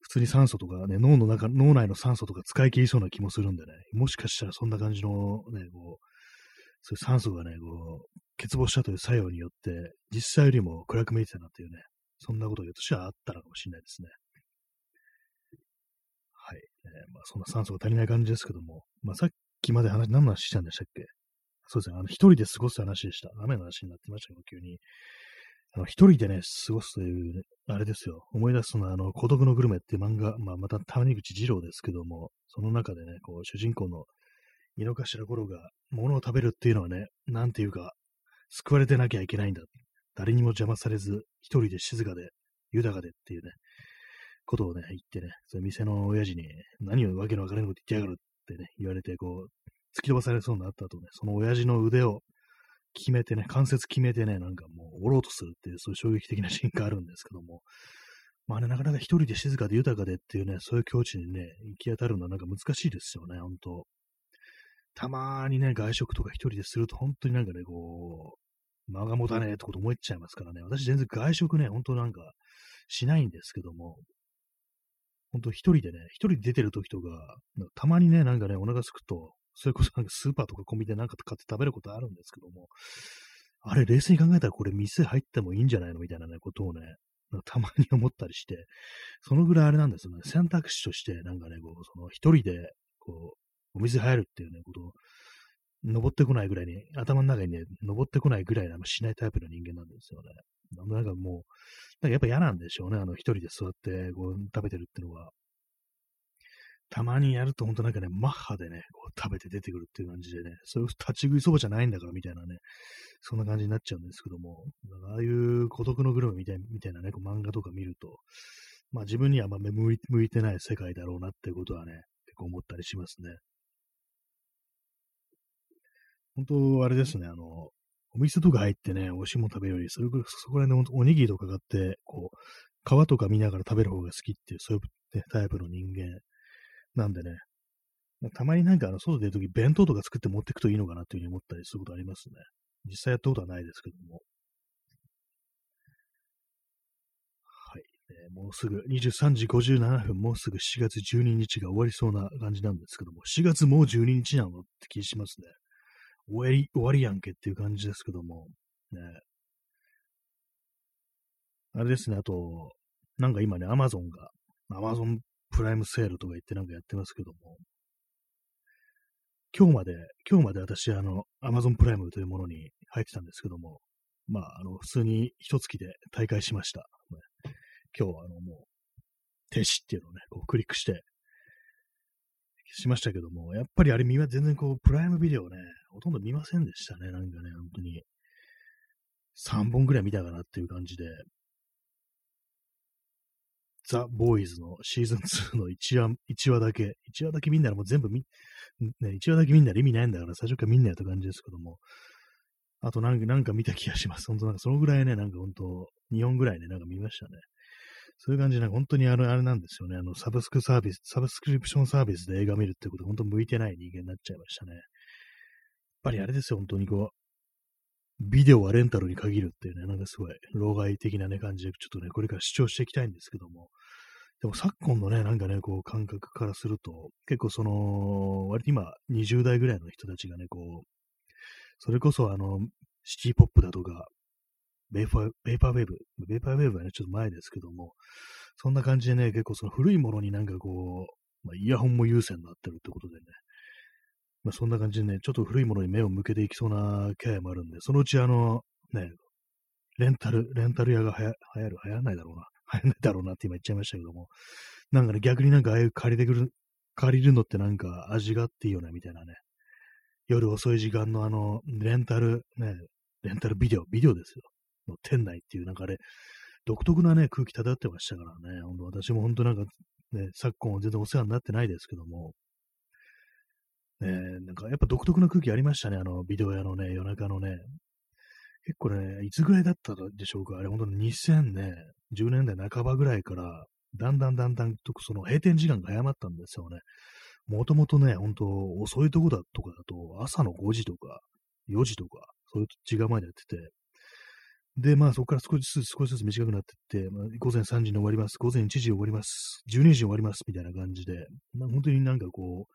普通に酸素とかね、脳の中、脳内の酸素とか使い切りそうな気もするんでね、もしかしたらそんな感じのね、こう、そういう酸素がね、こう、欠乏したという作用によって、実際よりも暗く見えてたなっていうね、そんなことがひょっとしたらあったのかもしれないですね。はい。えー、まあ、そんな酸素が足りない感じですけども、まあ、さっきまで話、何の話したんでしたっけ？そうですね。あの、一人で過ごす話でした。雨の話になってましたけど、急に。あの、一人でね、過ごすという、あれですよ。思い出すのは、あの、孤独のグルメっていう漫画、まあ、また谷口二郎ですけども、その中でね、こう、主人公の井の頭五郎が物を食べるっていうのはね、なんていうか、救われてなきゃいけないんだ。誰にも邪魔されず、一人で静かで、豊かでっていうね、ことをね、言ってね、その店の親父に、何をわけのわからないこと言ってやがるってね、言われて、こう、突き飛ばされそうになった後ね、その親父の腕を決めてね、関節決めてね、なんかもう、おろうとするっていう、そういう衝撃的なシーンがあるんですけども、まあね、なかなか一人で静かで豊かでっていうね、そういう境地にね、行き当たるのはなんか難しいですよね、本当たまーにね、外食とか一人ですると、本当になんかね、こう、間が持たねえってこと思っちゃいますからね、私全然外食ね、本当なんかしないんですけども、本当一人でね、一人で出てる時とか、たまにね、なんかね、お腹すくと、それこそなんかスーパーとかコンビニでなんか買って食べることあるんですけども、あれ、冷静に考えたらこれ店入ってもいいんじゃないのみたいなね、ことをね、たまに思ったりして、そのぐらいあれなんですよね、選択肢として、なんかね、こう、その一人で、こう、お店入るっていうね、ことを、登ってこないぐらいに、頭の中にね、登ってこないぐらいなしないタイプの人間なんですよね。なんかもう、なんかやっぱ嫌なんでしょうね、あの一人で座ってこう食べてるっていうのは。たまにやると本当なんかね、マッハでね、こう食べて出てくるっていう感じでね、そういう立ち食いそばじゃないんだからみたいなね、そんな感じになっちゃうんですけども、ああいう孤独のグルメみたいみたいなね、こう漫画とか見ると、まあ自分にはあんま向い向いてない世界だろうなってことはね、結構思ったりしますね。本当、あれですね、あの、お店とか入ってね、美味しいもの食べるより、それそこら辺でおにぎりとか買って、こう、皮とか見ながら食べる方が好きっていう、そういう、ね、タイプの人間なんでね、たまになんかあの、外出るとき弁当とか作って持っていくといいのかなっていうふうに思ったりすることありますね。実際やったことはないですけども。はい。えー、もうすぐ23時57分、もうすぐ4月12日が終わりそうな感じなんですけども、4月もう12日なのって気しますね。終わり、終わりやんけっていう感じですけども、ね。あれですね、あと、なんか今ね、アマゾンが、アマゾンプライムセールとか言ってなんかやってますけども、今日まで、今日まで私、あの、アマゾンプライムというものに入ってたんですけども、まあ、あの、普通に一月で大会しました。今日は、あの、もう、停止っていうのをね、こうクリックして、しましたけども、やっぱりあれ見全然こう、プライムビデオね、ほとんど見ませんでしたね、なんかね、本当に。3本ぐらい見たかなっていう感じで、ザ・ボーイズのシーズン2の1話、1話だけ、1話だけ見んならもう全部見、ね、1話だけ見んなら意味ないんだから最初から見んなよって感じですけども、あとなんか、なんか見た気がします。本当なんかそのぐらいね、なんか本当、2本ぐらいね、なんか見ましたね。そういう感じで、本当にあれ、あれなんですよね。あの、サブスクサービス、サブスクリプションサービスで映画見るってこと、本当向いてない人間になっちゃいましたね。やっぱりあれですよ、本当にこう、ビデオはレンタルに限るっていうね、なんかすごい、老害的なね、感じで、ちょっとね、これから主張していきたいんですけども、でも昨今のね、なんかね、こう、感覚からすると、結構その、割と今、20代ぐらいの人たちがね、こう、それこそあの、シティポップだとか、ベーパー、ベーパーウェーブ、ベーパーウェーブはね、ちょっと前ですけども、そんな感じでね、結構その古いものになんかこう、まあ、イヤホンも優先になってるってことでね、まあ、そんな感じでね、ちょっと古いものに目を向けていきそうな気配もあるんで、そのうちあの、ね、レンタル、レンタル屋がはや流行る、流行らないだろうな。流行らないだろうなって今言っちゃいましたけども、なんかね、逆になんかああいう借りてくる、借りるのってなんか味があっていいよね、みたいなね。夜遅い時間のあの、レンタル、ね、レンタルビデオ、ビデオですよ。の店内っていう、なんかあれ、独特なね、空気漂ってましたからね。ほんと私も本当なんか、ね、昨今全然お世話になってないですけども、ね、なんかやっぱ独特な空気ありましたね、あの、ビデオ屋のね、夜中のね。結構ね、いつぐらいだったでしょうか？あれ、本当に2000ね、10年代半ばぐらいから、だんだんだんだんとその閉店時間が早まったんですよね。もともとね、本当遅いとこだとかだと、朝の5時とか、4時とか、そういう時間までやってて、で、まあそこから少しずつ少しずつ短くなっていって、まあ、午前3時に終わります、午前1時終わります、12時に終わります、みたいな感じで、まあ、本当になんかこう、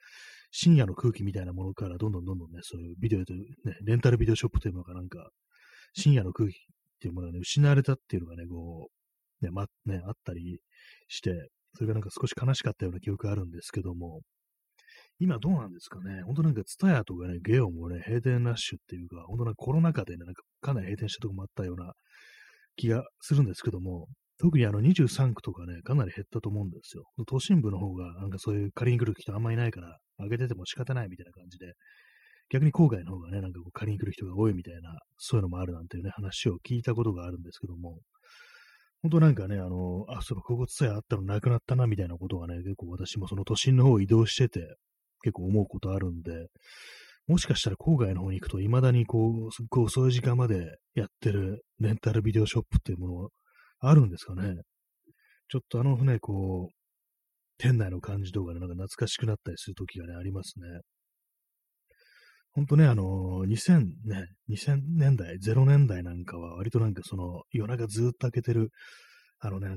深夜の空気みたいなものからどんどんどんどんね、そういうビデオと、ね、レンタルビデオショップというものがなんか、深夜の空気っていうものがね、失われたっていうのがね、こう、ね、ま、ね、あったりして、それがなんか少し悲しかったような記憶があるんですけども、今どうなんですかね。本当なんかツタヤとかね、ゲオもね、閉店ラッシュっていうか、本当なんかコロナ禍でね、なんかかなり閉店したとこもあったような気がするんですけども、特にあの23区とかね、かなり減ったと思うんですよ。都心部の方が、なんかそういう借りに来る人あんまいないから、上げてても仕方ないみたいな感じで、逆に郊外の方がね、なんかこう借りに来る人が多いみたいな、そういうのもあるなんていうね、話を聞いたことがあるんですけども、本当なんかね、あの、あ、その、ここさえあったのなくなったな、みたいなことがね、結構私もその都心の方を移動してて、結構思うことあるんで、もしかしたら郊外の方に行くと、未だにこう、すっごい遅い時間までやってるレンタルビデオショップっていうものあるんですかね。ちょっとあのね、こう、店内の感じとかね、なんか懐かしくなったりする時がね、ありますね。ほんとね、あのー、2000ね、2000年代、0年代なんかは割となんかその夜中ずっと開けてる、あのね、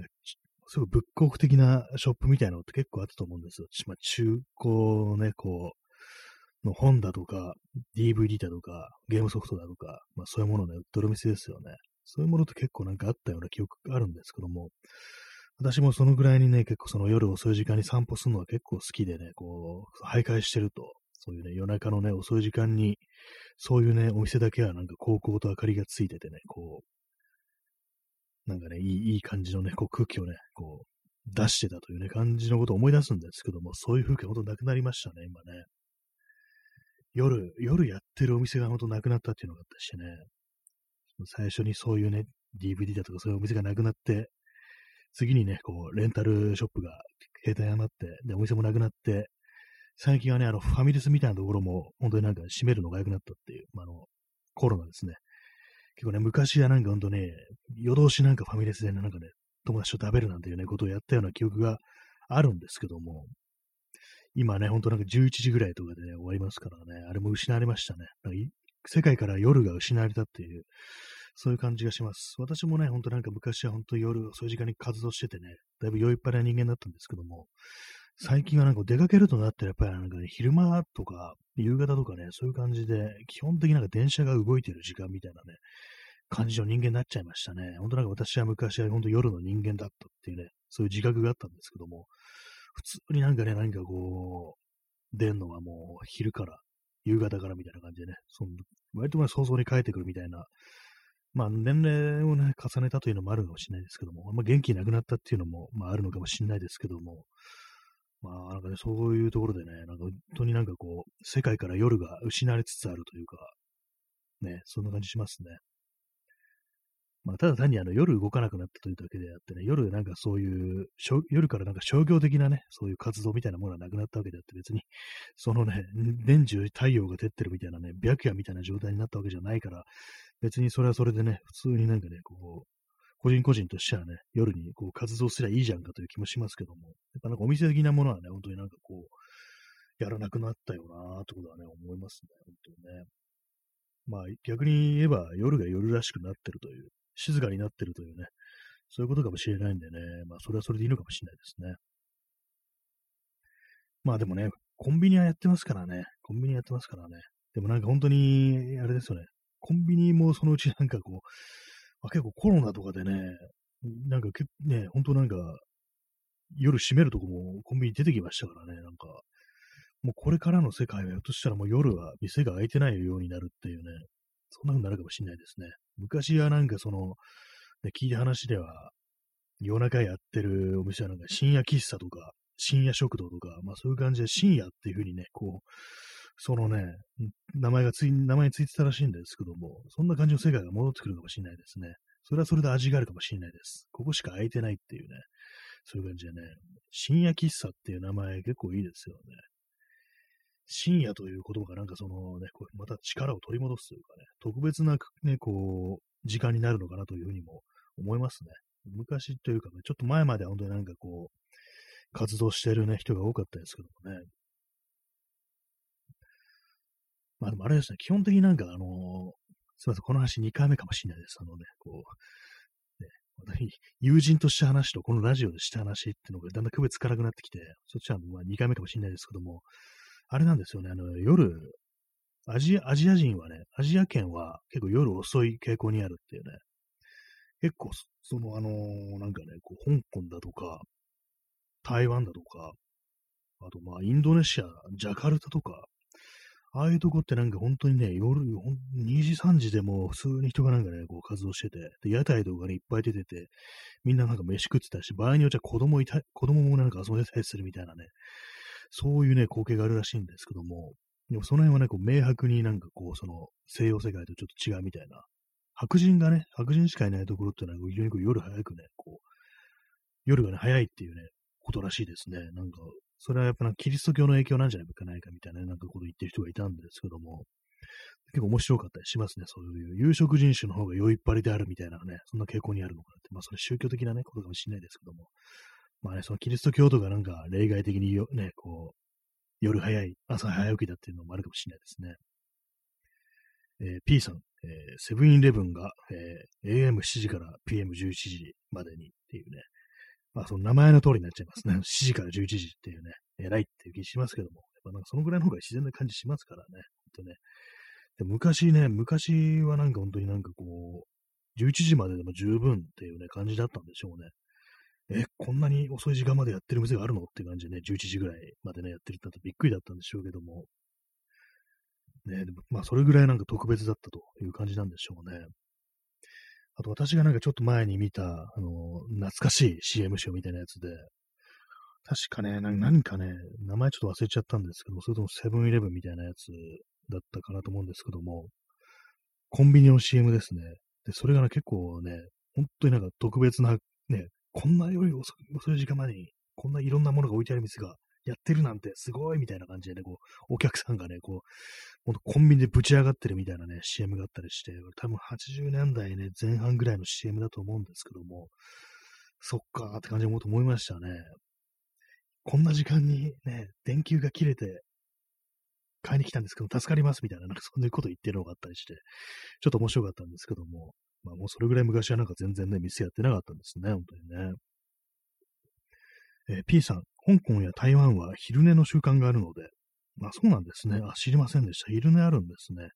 なんかすごい仏国的なショップみたいなのって結構あったと思うんですよ。まあ、中古のね、こう、の本だとか、DVD だとか、ゲームソフトだとか、まあそういうものね、売ってる店ですよね。そういうものって結構なんかあったような記憶があるんですけども、私もそのぐらいにね、結構その夜遅い時間に散歩するのは結構好きでね、こう、徘徊してると、そういうね、夜中のね、遅い時間に、そういうね、お店だけはなんか高校と明かりがついててね、こう、なんかね、いいいい感じのね、こう空気をね、こう、出してたというね、感じのことを思い出すんですけども、そういう風景ほんとなくなりましたね、今ね。夜、夜やってるお店がほんとなくなったっていうのがあったしね、最初にそういうね、DVD だとかそういうお店がなくなって、次にね、こう、レンタルショップが携帯余って、で、お店もなくなって、最近はね、あの、ファミレスみたいなところも、本当になんか閉めるのが良くなったっていう、まあ、あの、コロナですね。結構ね、昔はなんかほんとね、夜通しなんかファミレスで、なんかね、友達と食べるなんていうね、ことをやったような記憶があるんですけども、今ね、ほんとなんか11時ぐらいとかでね、終わりますからね、あれも失われましたね。世界から夜が失われたっていう、そういう感じがします。私もね、ほんとなんか昔はほんと夜、そういう時間に活動しててね、だいぶ酔いっ払いな人間だったんですけども、最近はなんか出かけるとなってやっぱりなんかね、昼間とか夕方とかね、そういう感じで、基本的になんか電車が動いてる時間みたいなね、感じの人間になっちゃいましたね。ほんとなんか私は昔は本当夜の人間だったっていうね、そういう自覚があったんですけども、普通になんかね、何かこう、出んのはもう昼から、夕方からみたいな感じでね、その割と早々に帰ってくるみたいな、まあ年齢をね、重ねたというのもあるかもしれないですけども、あんま元気なくなったっていうのも、まああるのかもしれないですけども、まあ、なんかね、そういうところでね、なんか本当になんかこう、世界から夜が失われつつあるというか、ね、そんな感じしますね。まあ、ただ単にあの夜動かなくなったというだけであってね、夜なんかそういう、夜からなんか商業的なね、そういう活動みたいなものはなくなったわけであって、別に、そのね、年中太陽が照ってるみたいなね、白夜みたいな状態になったわけじゃないから、別にそれはそれでね、普通になんかね、こう、個人個人としてはね、夜にこう活動すればいいじゃんかという気もしますけども、やっぱなんかお店的なものはね、本当になんかこう、やらなくなったよなーってことはね、思いますね、本当にね。まあ逆に言えば夜が夜らしくなってるという、静かになってるというね、そういうことかもしれないんでね、まあそれはそれでいいのかもしれないですね。まあでもね、コンビニはやってますからね、コンビニやってますからね。でもなんか本当に、あれですよね、コンビニもそのうちなんかこう、あ、結構コロナとかでね、なんかけ、ね、本当なんか、夜閉めるとこもコンビニ出てきましたからね、なんか、もうこれからの世界はひょっとしたらもう夜は店が開いてないようになるっていうね、そんな風になるかもしれないですね。昔はなんかその、ね、聞いた話では、夜中やってるお店はなんか深夜喫茶とか、深夜食堂とか、まあそういう感じで深夜っていう風にね、こう、そのね、名前がつい、名前についてたらしいんですけども、そんな感じの世界が戻ってくるかもしれないですね。それはそれで味があるかもしれないです。ここしか空いてないっていうね、そういう感じでね、深夜喫茶っていう名前結構いいですよね。深夜という言葉がなんかそのね、こうまた力を取り戻すというかね、特別なね、こう、時間になるのかなというふうにも思いますね。昔というかね、ちょっと前までは本当になんかこう、活動してるね、人が多かったですけどもね、まあでもあれですね、基本的になんかあのー、すみません、この話2回目かもしれないです。あのね、こう、ね、私友人とした話とこのラジオでした話っていうのがだんだん区別つかなくなってきて、そっちはまあ2回目かもしれないですけども、あれなんですよね、あの、夜、アジア、アジア人はね、アジア圏は結構夜遅い傾向にあるっていうね、結構、その、あのー、なんかね、こう、香港だとか、台湾だとか、あと、まあ、インドネシア、ジャカルタとか、ああいうとこってなんか本当にね、夜、2時、3時でも普通に人がなんかね、こう活動してて、で、屋台とかね、いっぱい出てて、みんななんか飯食ってたし、場合によっては子供いた、子供もなんか遊んでたりするみたいなね、そういうね、光景があるらしいんですけども、でもその辺はね、こう明白になんかこう、その西洋世界とちょっと違うみたいな、白人がね、白人しかいないところってのは非常にこう夜早くね、こう、夜がね、早いっていうね、ことらしいですね。なんか、それはやっぱキリスト教の影響なんじゃない？かない？かみたい？な、なんかこと言ってる人がい？たんですけども、結構面白かったりしますね。そうい？う有色人種の方が酔い？っぱりであるみたい？なね、そんな傾向にあるのかなって。まあそれ宗教的なね、ことかもしれない？ですけども。まあね、そのキリスト教徒がなんか例外的によね、こう、夜早い、朝早起きだってい？うのもあるかもしれない？ですね。えー、P さん、えー、セブンイレブンが、えー、AM7 時から PM11 時までにってい？うね、まあその名前の通りになっちゃいますね。7時から11時っていうね、偉いっていう気しますけども、やっぱなんかそのぐらいの方が自然な感じしますからね、ほんとね。で昔ね、昔はなんか本当になんかこう、11時まででも十分っていうね、感じだったんでしょうね。え、こんなに遅い時間までやってる店があるのって感じでね、11時ぐらいまでね、やってるってびっくりだったんでしょうけども、ね、まあ、それぐらいなんか特別だったという感じなんでしょうね。あと、私がなんかちょっと前に見た、あの、懐かしい CM 集みたいなやつで、確かね、何かね、名前ちょっと忘れちゃったんですけどそれともセブンイレブンみたいなやつだったかなと思うんですけども、コンビニの CM ですね。で、それがね、結構ね、本当になんか特別な、ね、こんなより遅い時間までに、こんないろんなものが置いてある店がやってるなんてすごいみたいな感じでね、こう、お客さんがね、こう、ほんとコンビニでぶち上がってるみたいなね、CM があったりして、多分80年代ね、前半ぐらいの CM だと思うんですけども、そっかーって感じで思うと思いましたね。こんな時間にね、電球が切れて、買いに来たんですけど、助かりますみたいな、なんかそういうこと言ってるのがあったりして、ちょっと面白かったんですけども、まあもうそれぐらい昔はなんか全然ね、店やってなかったんですね、本当にね。えー、P さん、香港や台湾は昼寝の習慣があるので、まあそうなんですね。あ、知りませんでした。昼寝あるんですね。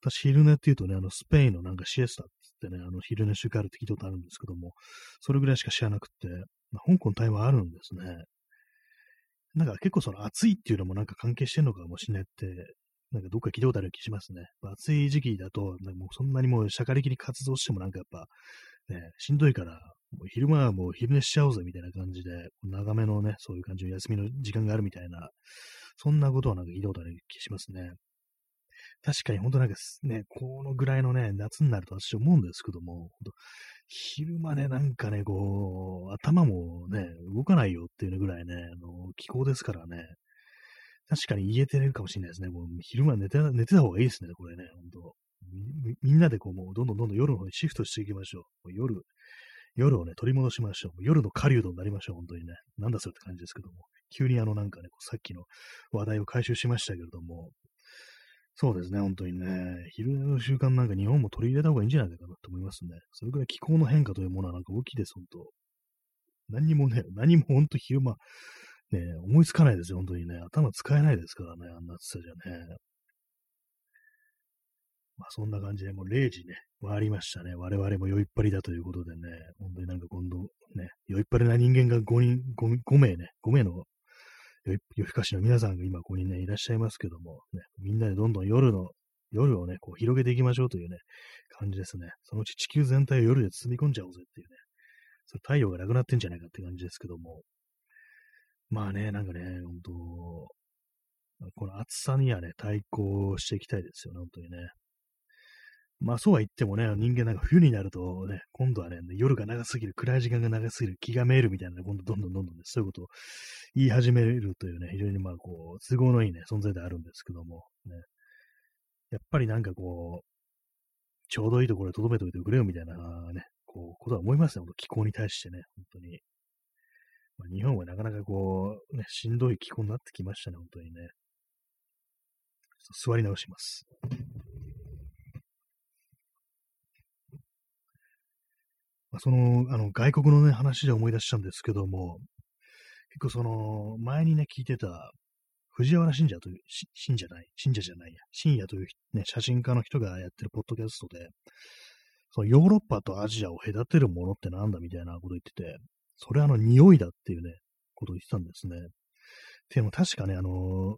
私、昼寝って言うとね、あの、スペインのなんかシエスタってね、あの、昼寝習慣あるって聞いたことあるんですけども、それぐらいしか知らなくて、まあ、香港、台湾あるんですね。なんか結構その暑いっていうのもなんか関係してんのかもしれないって、なんかどっか聞いたことある気しますね。暑い時期だと、もうそんなにもう社会的に活動してもなんかやっぱ、ね、しんどいから、もう昼間はもう昼寝しちゃおうぜみたいな感じで、長めのね、そういう感じの休みの時間があるみたいな、そんなことはなんか聞いたことある気しますね。確かに本当なんかね、このぐらいのね、夏になると私思うんですけども、昼間ね、なんかね、こう、頭もね、動かないよっていうぐらいね、あの、気候ですからね、確かに言えてるかもしれないですね。もう昼間寝て寝てた方がいいですね、これね、本当みみんなでこう、もうどんどんどんどん夜の方にシフトしていきましょう。う夜、夜をね、取り戻しましょう。夜の狩人になりましょう、本当にね。なんだそれって感じですけども。急にあのなんかね、さっきの話題を回収しましたけれども、そうですね、本当にね、昼の習慣なんか日本も取り入れた方がいいんじゃないかなと思いますね。それくらい気候の変化というものはなんか大きいです、本当。何にもね、何も本当昼間、ね、思いつかないですよ、本当にね。頭使えないですからね、あんな暑さじゃね。まあそんな感じでもう0時ね、回りましたね。我々も酔いっぱりだということでね、本当になんか今度ね、酔いっぱりな人間が5人、5, 5名ね、5名の夜更かしの皆さんが今ここにね、いらっしゃいますけども、ね、みんなでどんどん夜の、夜をね、こう広げていきましょうというね、感じですね。そのうち地球全体を夜で包み込んじゃおうぜっていうね、そ太陽がなくなってんじゃないかって感じですけども、まあね、なんかね、本当この暑さにはね、対抗していきたいですよね、本当にね。まあそうは言ってもね、人間なんか冬になるとね、今度はね、夜が長すぎる、暗い時間が長すぎる、気がめいるみたいな、今度どんどんどんどんね、そういうことを言い始めるというね、非常にまあこう、都合のいいね、存在であるんですけども、ね。やっぱりなんかこう、ちょうどいいところで留めておいてくれよみたいなね、こう、ことは思いますね、気候に対してね、本当に。まあ、日本はなかなかこう、ね、しんどい気候になってきましたね、本当にね。座り直します。まあ、その、あの、外国のね、話で思い出したんですけども、結構その、前にね、聞いてた、藤原信者という、信者ない、信者じゃないや、信也というね、写真家の人がやってるポッドキャストで、そのヨーロッパとアジアを隔てるものってなんだみたいなこと言ってて、それはあの匂いだっていうね、ことを言ってたんですね。でも確かね、あの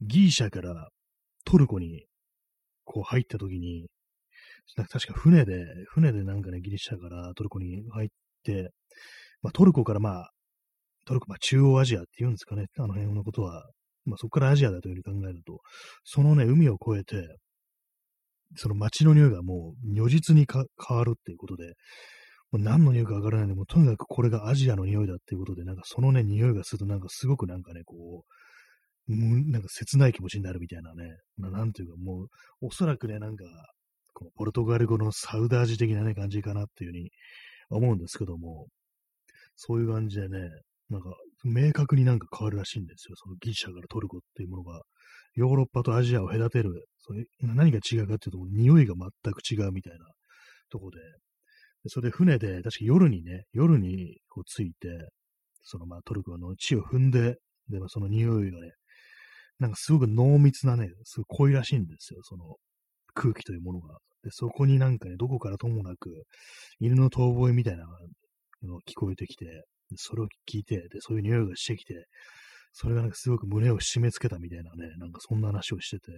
ギリシャからトルコにこう入った時に、確か船で、船でなんかね、ギリシャからトルコに入って、まあ、トルコからまあ、トルコ、まあ、中央アジアって言うんですかね、あの辺のことは、まあ、そこからアジアだというふうに考えると、そのね、海を越えて、その街の匂いがもう如実に変わるっていうことで、もう何の匂いかわからないで、もうとにかくこれがアジアの匂いだっていうことで、なんかそのね、匂いがするとなんかすごくなんかね、こう、なんか切ない気持ちになるみたいなね、ななんていうかもう、おそらくね、なんか、このポルトガル語のサウダージ的なね、感じかなっていうふうに思うんですけども、そういう感じでね、なんか、明確になんか変わるらしいんですよ。そのギリシャからトルコっていうものが、ヨーロッパとアジアを隔てる、それ何が違うかっていうと、匂いが全く違うみたいなとこで、それで船で、確か夜にね、夜にこう着いて、そのまあトルコの地を踏んで、で、まあ、その匂いがね、なんかすごく濃密なね、すごい濃いらしいんですよ、その空気というものが。で、そこになんかね、どこからともなく、犬の遠吠えみたいなのが聞こえてきて、それを聞いて、で、そういう匂いがしてきて、それがなんかすごく胸を締め付けたみたいなね、なんかそんな話をしてて、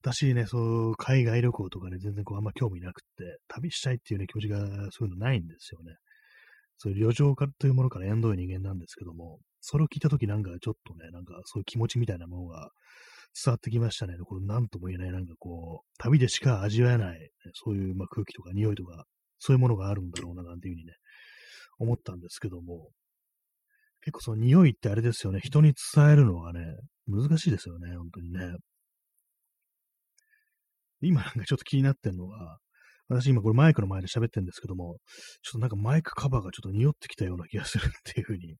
私ね、そう、海外旅行とかね、全然こうあんま興味なくって、旅したいっていうね、気持ちがそういうのないんですよね。そういう旅情家というものから縁遠い人間なんですけども、それを聞いたときなんかちょっとね、なんかそういう気持ちみたいなものが伝わってきましたね。これ何とも言えない、なんかこう、旅でしか味わえない、そういうまあ空気とか匂いとか、そういうものがあるんだろうな、なんていうふうにね、思ったんですけども、結構その匂いってあれですよね、人に伝えるのはね、難しいですよね、本当にね。今なんかちょっと気になってんのは、私今これマイクの前で喋ってるんですけども、ちょっとなんかマイクカバーがちょっと匂ってきたような気がするっていうふうに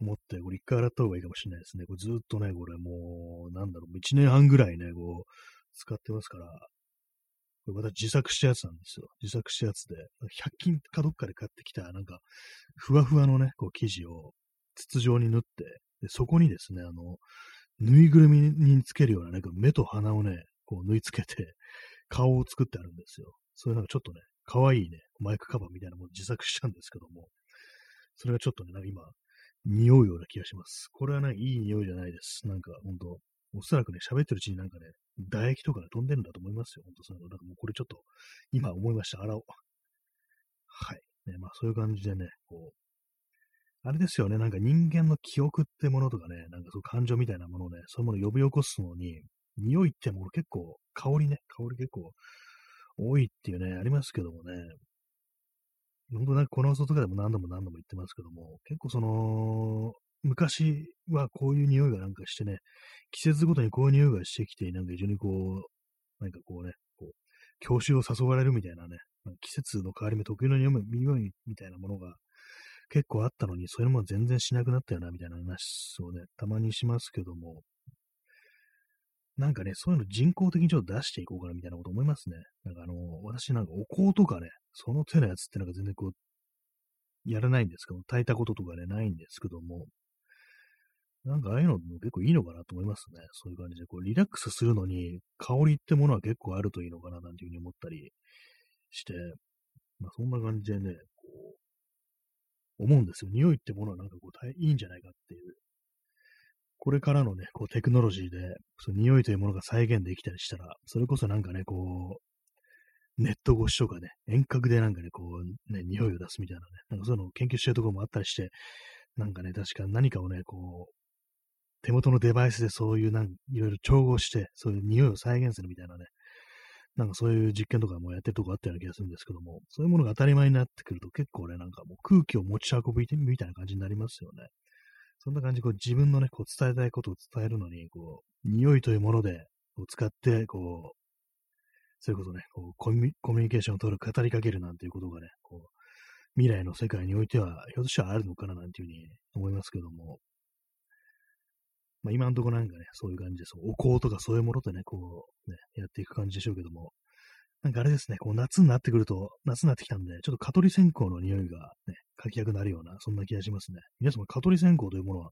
思って、これ一回洗った方がいいかもしれないですね。これずっとね、これもう、なんだろう、一年半ぐらいね、こう、使ってますから、これまた自作したやつなんですよ。自作したやつで、100均かどっかで買ってきた、なんか、ふわふわのね、こう生地を筒状に縫って、でそこにですね、あの、ぬいぐるみにつけるような、なんか目と鼻をね、こう縫い付けて、顔を作ってあるんですよ。そういうなんかちょっとね、可愛いね、マイクカバーみたいなものを自作したんですけども、それがちょっとね、なんか今、匂うような気がします。これはね、いい匂いじゃないです。なんか、ほんと、おそらくね、喋ってるうちになんかね、唾液とかね、飛んでるんだと思いますよ。ほんとそういうの。だかもうこれちょっと、今思いました。洗おう。はい。ね、まあそういう感じでね、こう、あれですよね、なんか人間の記憶ってものとかね、なんかそう感情みたいなものをね、そういうものを呼び起こすのに、匂いってもの結構、香りね、香り結構多いっていうね、ありますけどもね、本当なんかこの外とかでも何度も何度も言ってますけども、結構その、昔はこういう匂いがなんかしてね、季節ごとにこういう匂いがしてきて、なんか非常にこう、なんかこうね、こう、教習を誘われるみたいなね、季節の変わり目特有の匂いみたいなものが結構あったのに、それも全然しなくなったよな、みたいな話をね、たまにしますけども、なんかね、そういうの人工的にちょっと出していこうかなみたいなこと思いますね。なんかあの、私なんかお香とかね、その手のやつってなんか全然こう、やらないんですけど、炊いたこととかね、ないんですけども、なんかああいうのも結構いいのかなと思いますね。そういう感じで、こう、リラックスするのに、香りってものは結構あるといいのかな、なんていうふうに思ったりして、まあそんな感じでね、こう、思うんですよ。匂いってものはなんかこう、いいんじゃないかっていうこれからのね、こうテクノロジーで、その匂いというものが再現できたりしたら、それこそなんかね、こう、ネット越しとかね、遠隔でなんかね、こう、ね、匂いを出すみたいなね、なんかそういうのを研究してるところもあったりして、なんかね、確か何かをね、こう、手元のデバイスでそういうなん、いろいろ調合して、そういう匂いを再現するみたいなね、なんかそういう実験とかもやってるとこあったような気がするんですけども、そういうものが当たり前になってくると結構ね、なんかもう空気を持ち運びみたいな感じになりますよね。そんな感じこう自分のね、こう伝えたいことを伝えるのに、こう、匂いというもので、こう使って、こう、それこそね、こうコミュニケーションを取る、語りかけるなんていうことがね、こう、未来の世界においては、ひょっとしたらあるのかななんていうふうに思いますけども、まあ今のところなんかね、そういう感じで、そう、お香とかそういうものでね、こう、ね、やっていく感じでしょうけども、なんかあれですね、こう夏になってくると、夏になってきたんで、ちょっと蚊取り線香の匂いがね、書きやくなるような、そんな気がしますね。皆様、蚊取り線香というものは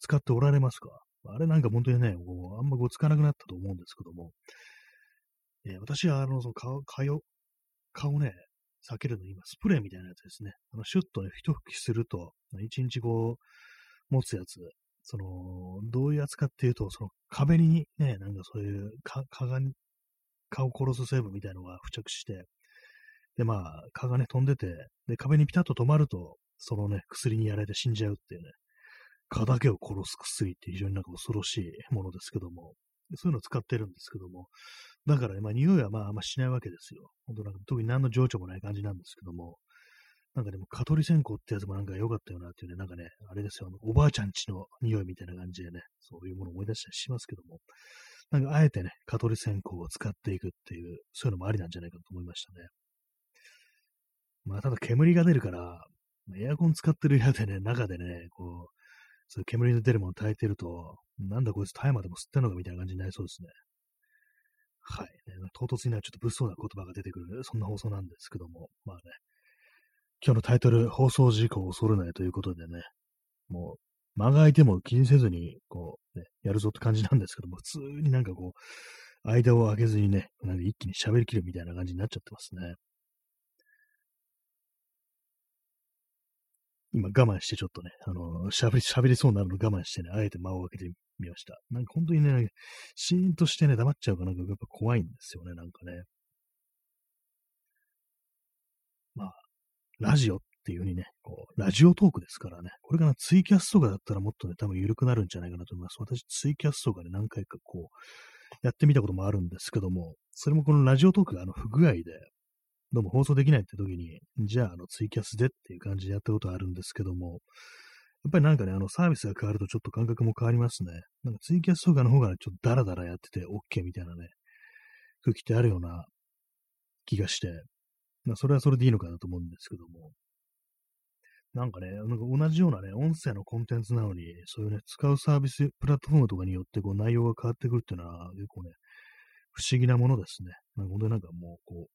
使っておられますか？あれなんか本当にね、こうあんまこうつかなくなったと思うんですけども、えー、私はあの、その蚊蚊を、蚊をね、避けるの今、スプレーみたいなやつですね。あの、シュッとね、一吹きすると、一日こう、持つやつ、その、どういうやつかっていうと、その壁にね、なんかそういう蚊が蚊を殺す成分みたいなのが付着して、で、まあ、蚊がね、飛んでて、で、壁にピタッと止まると、そのね、薬にやられて死んじゃうっていうね、蚊だけを殺す薬って非常になんか恐ろしいものですけども、そういうのを使ってるんですけども、だからね、まあ、匂いはまあ、あんましないわけですよ。本当なんか特に何の情緒もない感じなんですけども、なんかでも、蚊取り線香ってやつもなんか良かったよなっていうね、なんかね、あれですよ、おばあちゃんちの匂いみたいな感じでね、そういうものを思い出したりしますけども、なんかあえてね、蚊取り線香を使っていくっていう、そういうのもありなんじゃないかと思いましたね。まあ、ただ煙が出るから、エアコン使ってる部屋でね、中でね、こう、そういう煙の出るものを焚いてると、なんだこいつ大麻でも吸ってんのかみたいな感じになりそうですね。はい。ね、唐突にはちょっと物騒な言葉が出てくる、そんな放送なんですけども、まあね、今日のタイトル、放送事故を恐れないということでね、もう、間が空いても気にせずに、こう、ね、やるぞって感じなんですけども、普通になんかこう、間を空けずにね、なんか一気に喋りきるみたいな感じになっちゃってますね。今我慢してちょっとね、あの、喋り、喋りそうになるの我慢してね、あえて間を空けてみました。なんか本当にね、シーンとしてね、黙っちゃうかなんかやっぱ怖いんですよね、なんかね。まあ、ラジオっっていう風にね、こう、ラジオトークですからね、これからツイキャスとかだったらもっとね、多分緩くなるんじゃないかなと思います。私、ツイキャスとかで何回かこう、やってみたこともあるんですけども、それもこのラジオトークがあの不具合で、どうも放送できないって時に、じゃあ、あの、ツイキャスでっていう感じでやったことあるんですけども、やっぱりなんかね、あの、サービスが変わるとちょっと感覚も変わりますね。なんかツイキャスとかの方が、ねちょっとダラダラやってて OK みたいなね、空気ってあるような気がして、まあ、それはそれでいいのかなと思うんですけども、なんかね、なんか同じようなね、音声のコンテンツなのに、そういうね、使うサービス、プラットフォームとかによってこう内容が変わってくるっていうのは結構ね、不思議なものですね。なんか本当になんかもう、こう、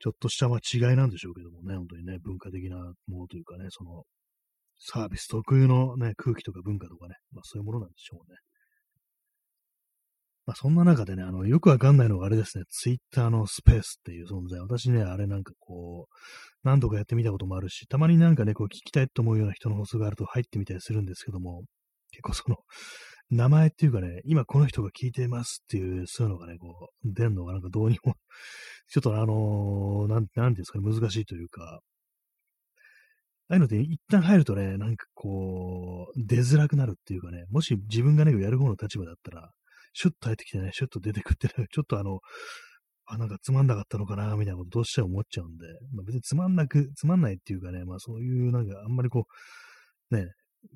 ちょっとしたま違いなんでしょうけどもね、本当にね、文化的なものというかね、その、サービス特有のね、空気とか文化とかね、まあそういうものなんでしょうね。まあそんな中でね、あの、よくわかんないのがあれですね、ツイッターのスペースっていう存在。私ね、あれなんかこう、何度かやってみたこともあるし、たまになんかね、こう聞きたいと思うような人の放送があると入ってみたりするんですけども、結構その、名前っていうかね、今この人が聞いてますっていう、そういうのがね、こう、出んのがなんかどうにもちょっとあのー、なん、なんていうんですかね、難しいというか、ああいうので一旦入るとね、なんかこう、出づらくなるっていうかね、もし自分がね、やる方の立場だったら、シュッと入ってきてね、シュッと出てくってね、ちょっとあの、あ、なんかつまんなかったのかな、みたいなことどうしても思っちゃうんで、まあ、別につまんなく、つまんないっていうかね、まあそういうなんかあんまりこう、ね、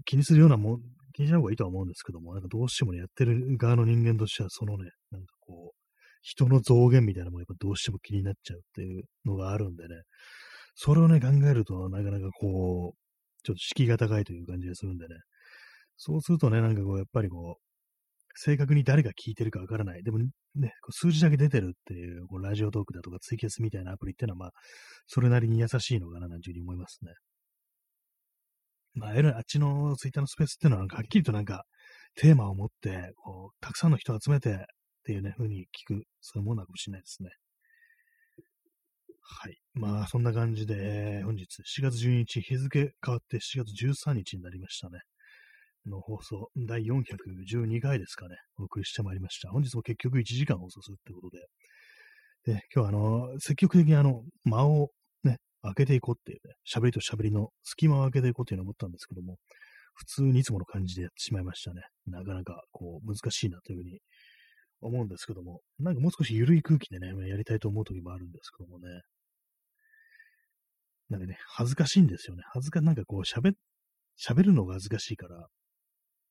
気にするようなもん、気にしない方がいいとは思うんですけども、なんかどうしてもね、やってる側の人間としては、そのね、なんかこう、人の増減みたいなのもやっぱどうしても気になっちゃうっていうのがあるんでね、それをね、考えると、なかなかこう、ちょっと敷居が高いという感じがするんでね、そうするとね、なんかこう、やっぱりこう、正確に誰が聞いてるかわからない。でもね、数字だけ出てるっていう、こうラジオトークだとかツイキャスみたいなアプリっていうのは、まあ、それなりに優しいのかな、なんていうふうに思いますね。まあ、あっちのツイッターのスペースっていうのは、はっきりとなんか、テーマを持って、こう、たくさんの人を集めてっていうね、風に聞く、そういうものなのかもしれないですね。はい。まあ、そんな感じで、本日4月12日、日付変わって4月13日になりましたね。の放送、第412回ですかね、お送りしてまいりました。本日も結局1時間放送するってことで、で、今日はあの、積極的にあの、間をね、開けていこうっていうね、喋りと喋りの隙間を開けていこうっていうのを思ったんですけども、普通にいつもの感じでやってしまいましたね。なかなかこう難しいなというふうに思うんですけども、なんかもう少し緩い空気でね、やりたいと思う時もあるんですけどもね。なんかね、恥ずかしいんですよね。恥ずか、なんかこう喋、喋るのが恥ずかしいから、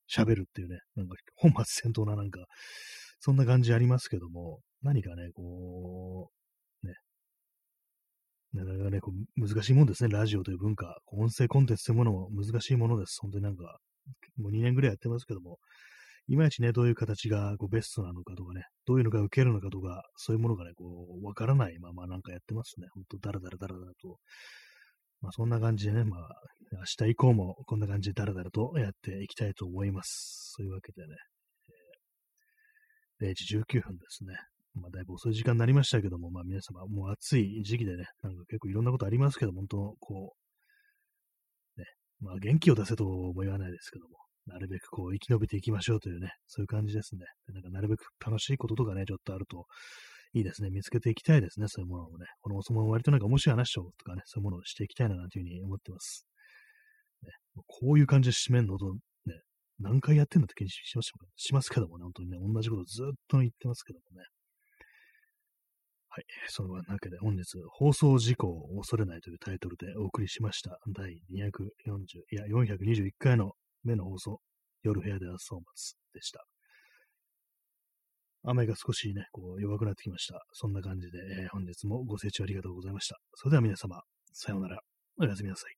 喋るっていうね、なんか本末転倒ななんか、そんな感じありますけども、何かね、こう、ね、なかなかね、こう難しいもんですね、ラジオという文化。音声コンテンツというものも難しいものです。本当になんか、もう2年ぐらいやってますけども、いまいちね、どういう形がこうベストなのかとかね、どういうのが受けるのかとか、そういうものがね、こう、わからないままなんかやってますね。ほんと、だらだらだらだらと。まあ、そんな感じでね、まあ、明日以降もこんな感じでだらだらとやっていきたいと思います。そういうわけでね、え、0時19分ですね。まあ、だいぶ遅い時間になりましたけども、まあ、皆様、もう暑い時期でね、なんか結構いろんなことありますけど、本当、こう、ね、まあ、元気を出せとも言わないですけども、なるべくこう生き延びていきましょうというね、そういう感じですね。なんかなるべく楽しいこととかね、ちょっとあるといいですね。見つけていきたいですね、そういうものをね。このお相撲割となんか面白い話とかね、そういうものをしていきたいなというふうに思ってます。ね、こういう感じで締めるのと、ね、何回やってんだって気にしますしますけどもね、本当にね、同じことずっと言ってますけどもね。はい。そのわけで本日、放送事故を恐れないというタイトルでお送りしました。第240、いや、421回の目の放送、夜部屋で朝を待つでした。雨が少しね、こう弱くなってきました。そんな感じで、えー、本日もご清聴ありがとうございました。それでは皆様、さようなら。おやすみなさい。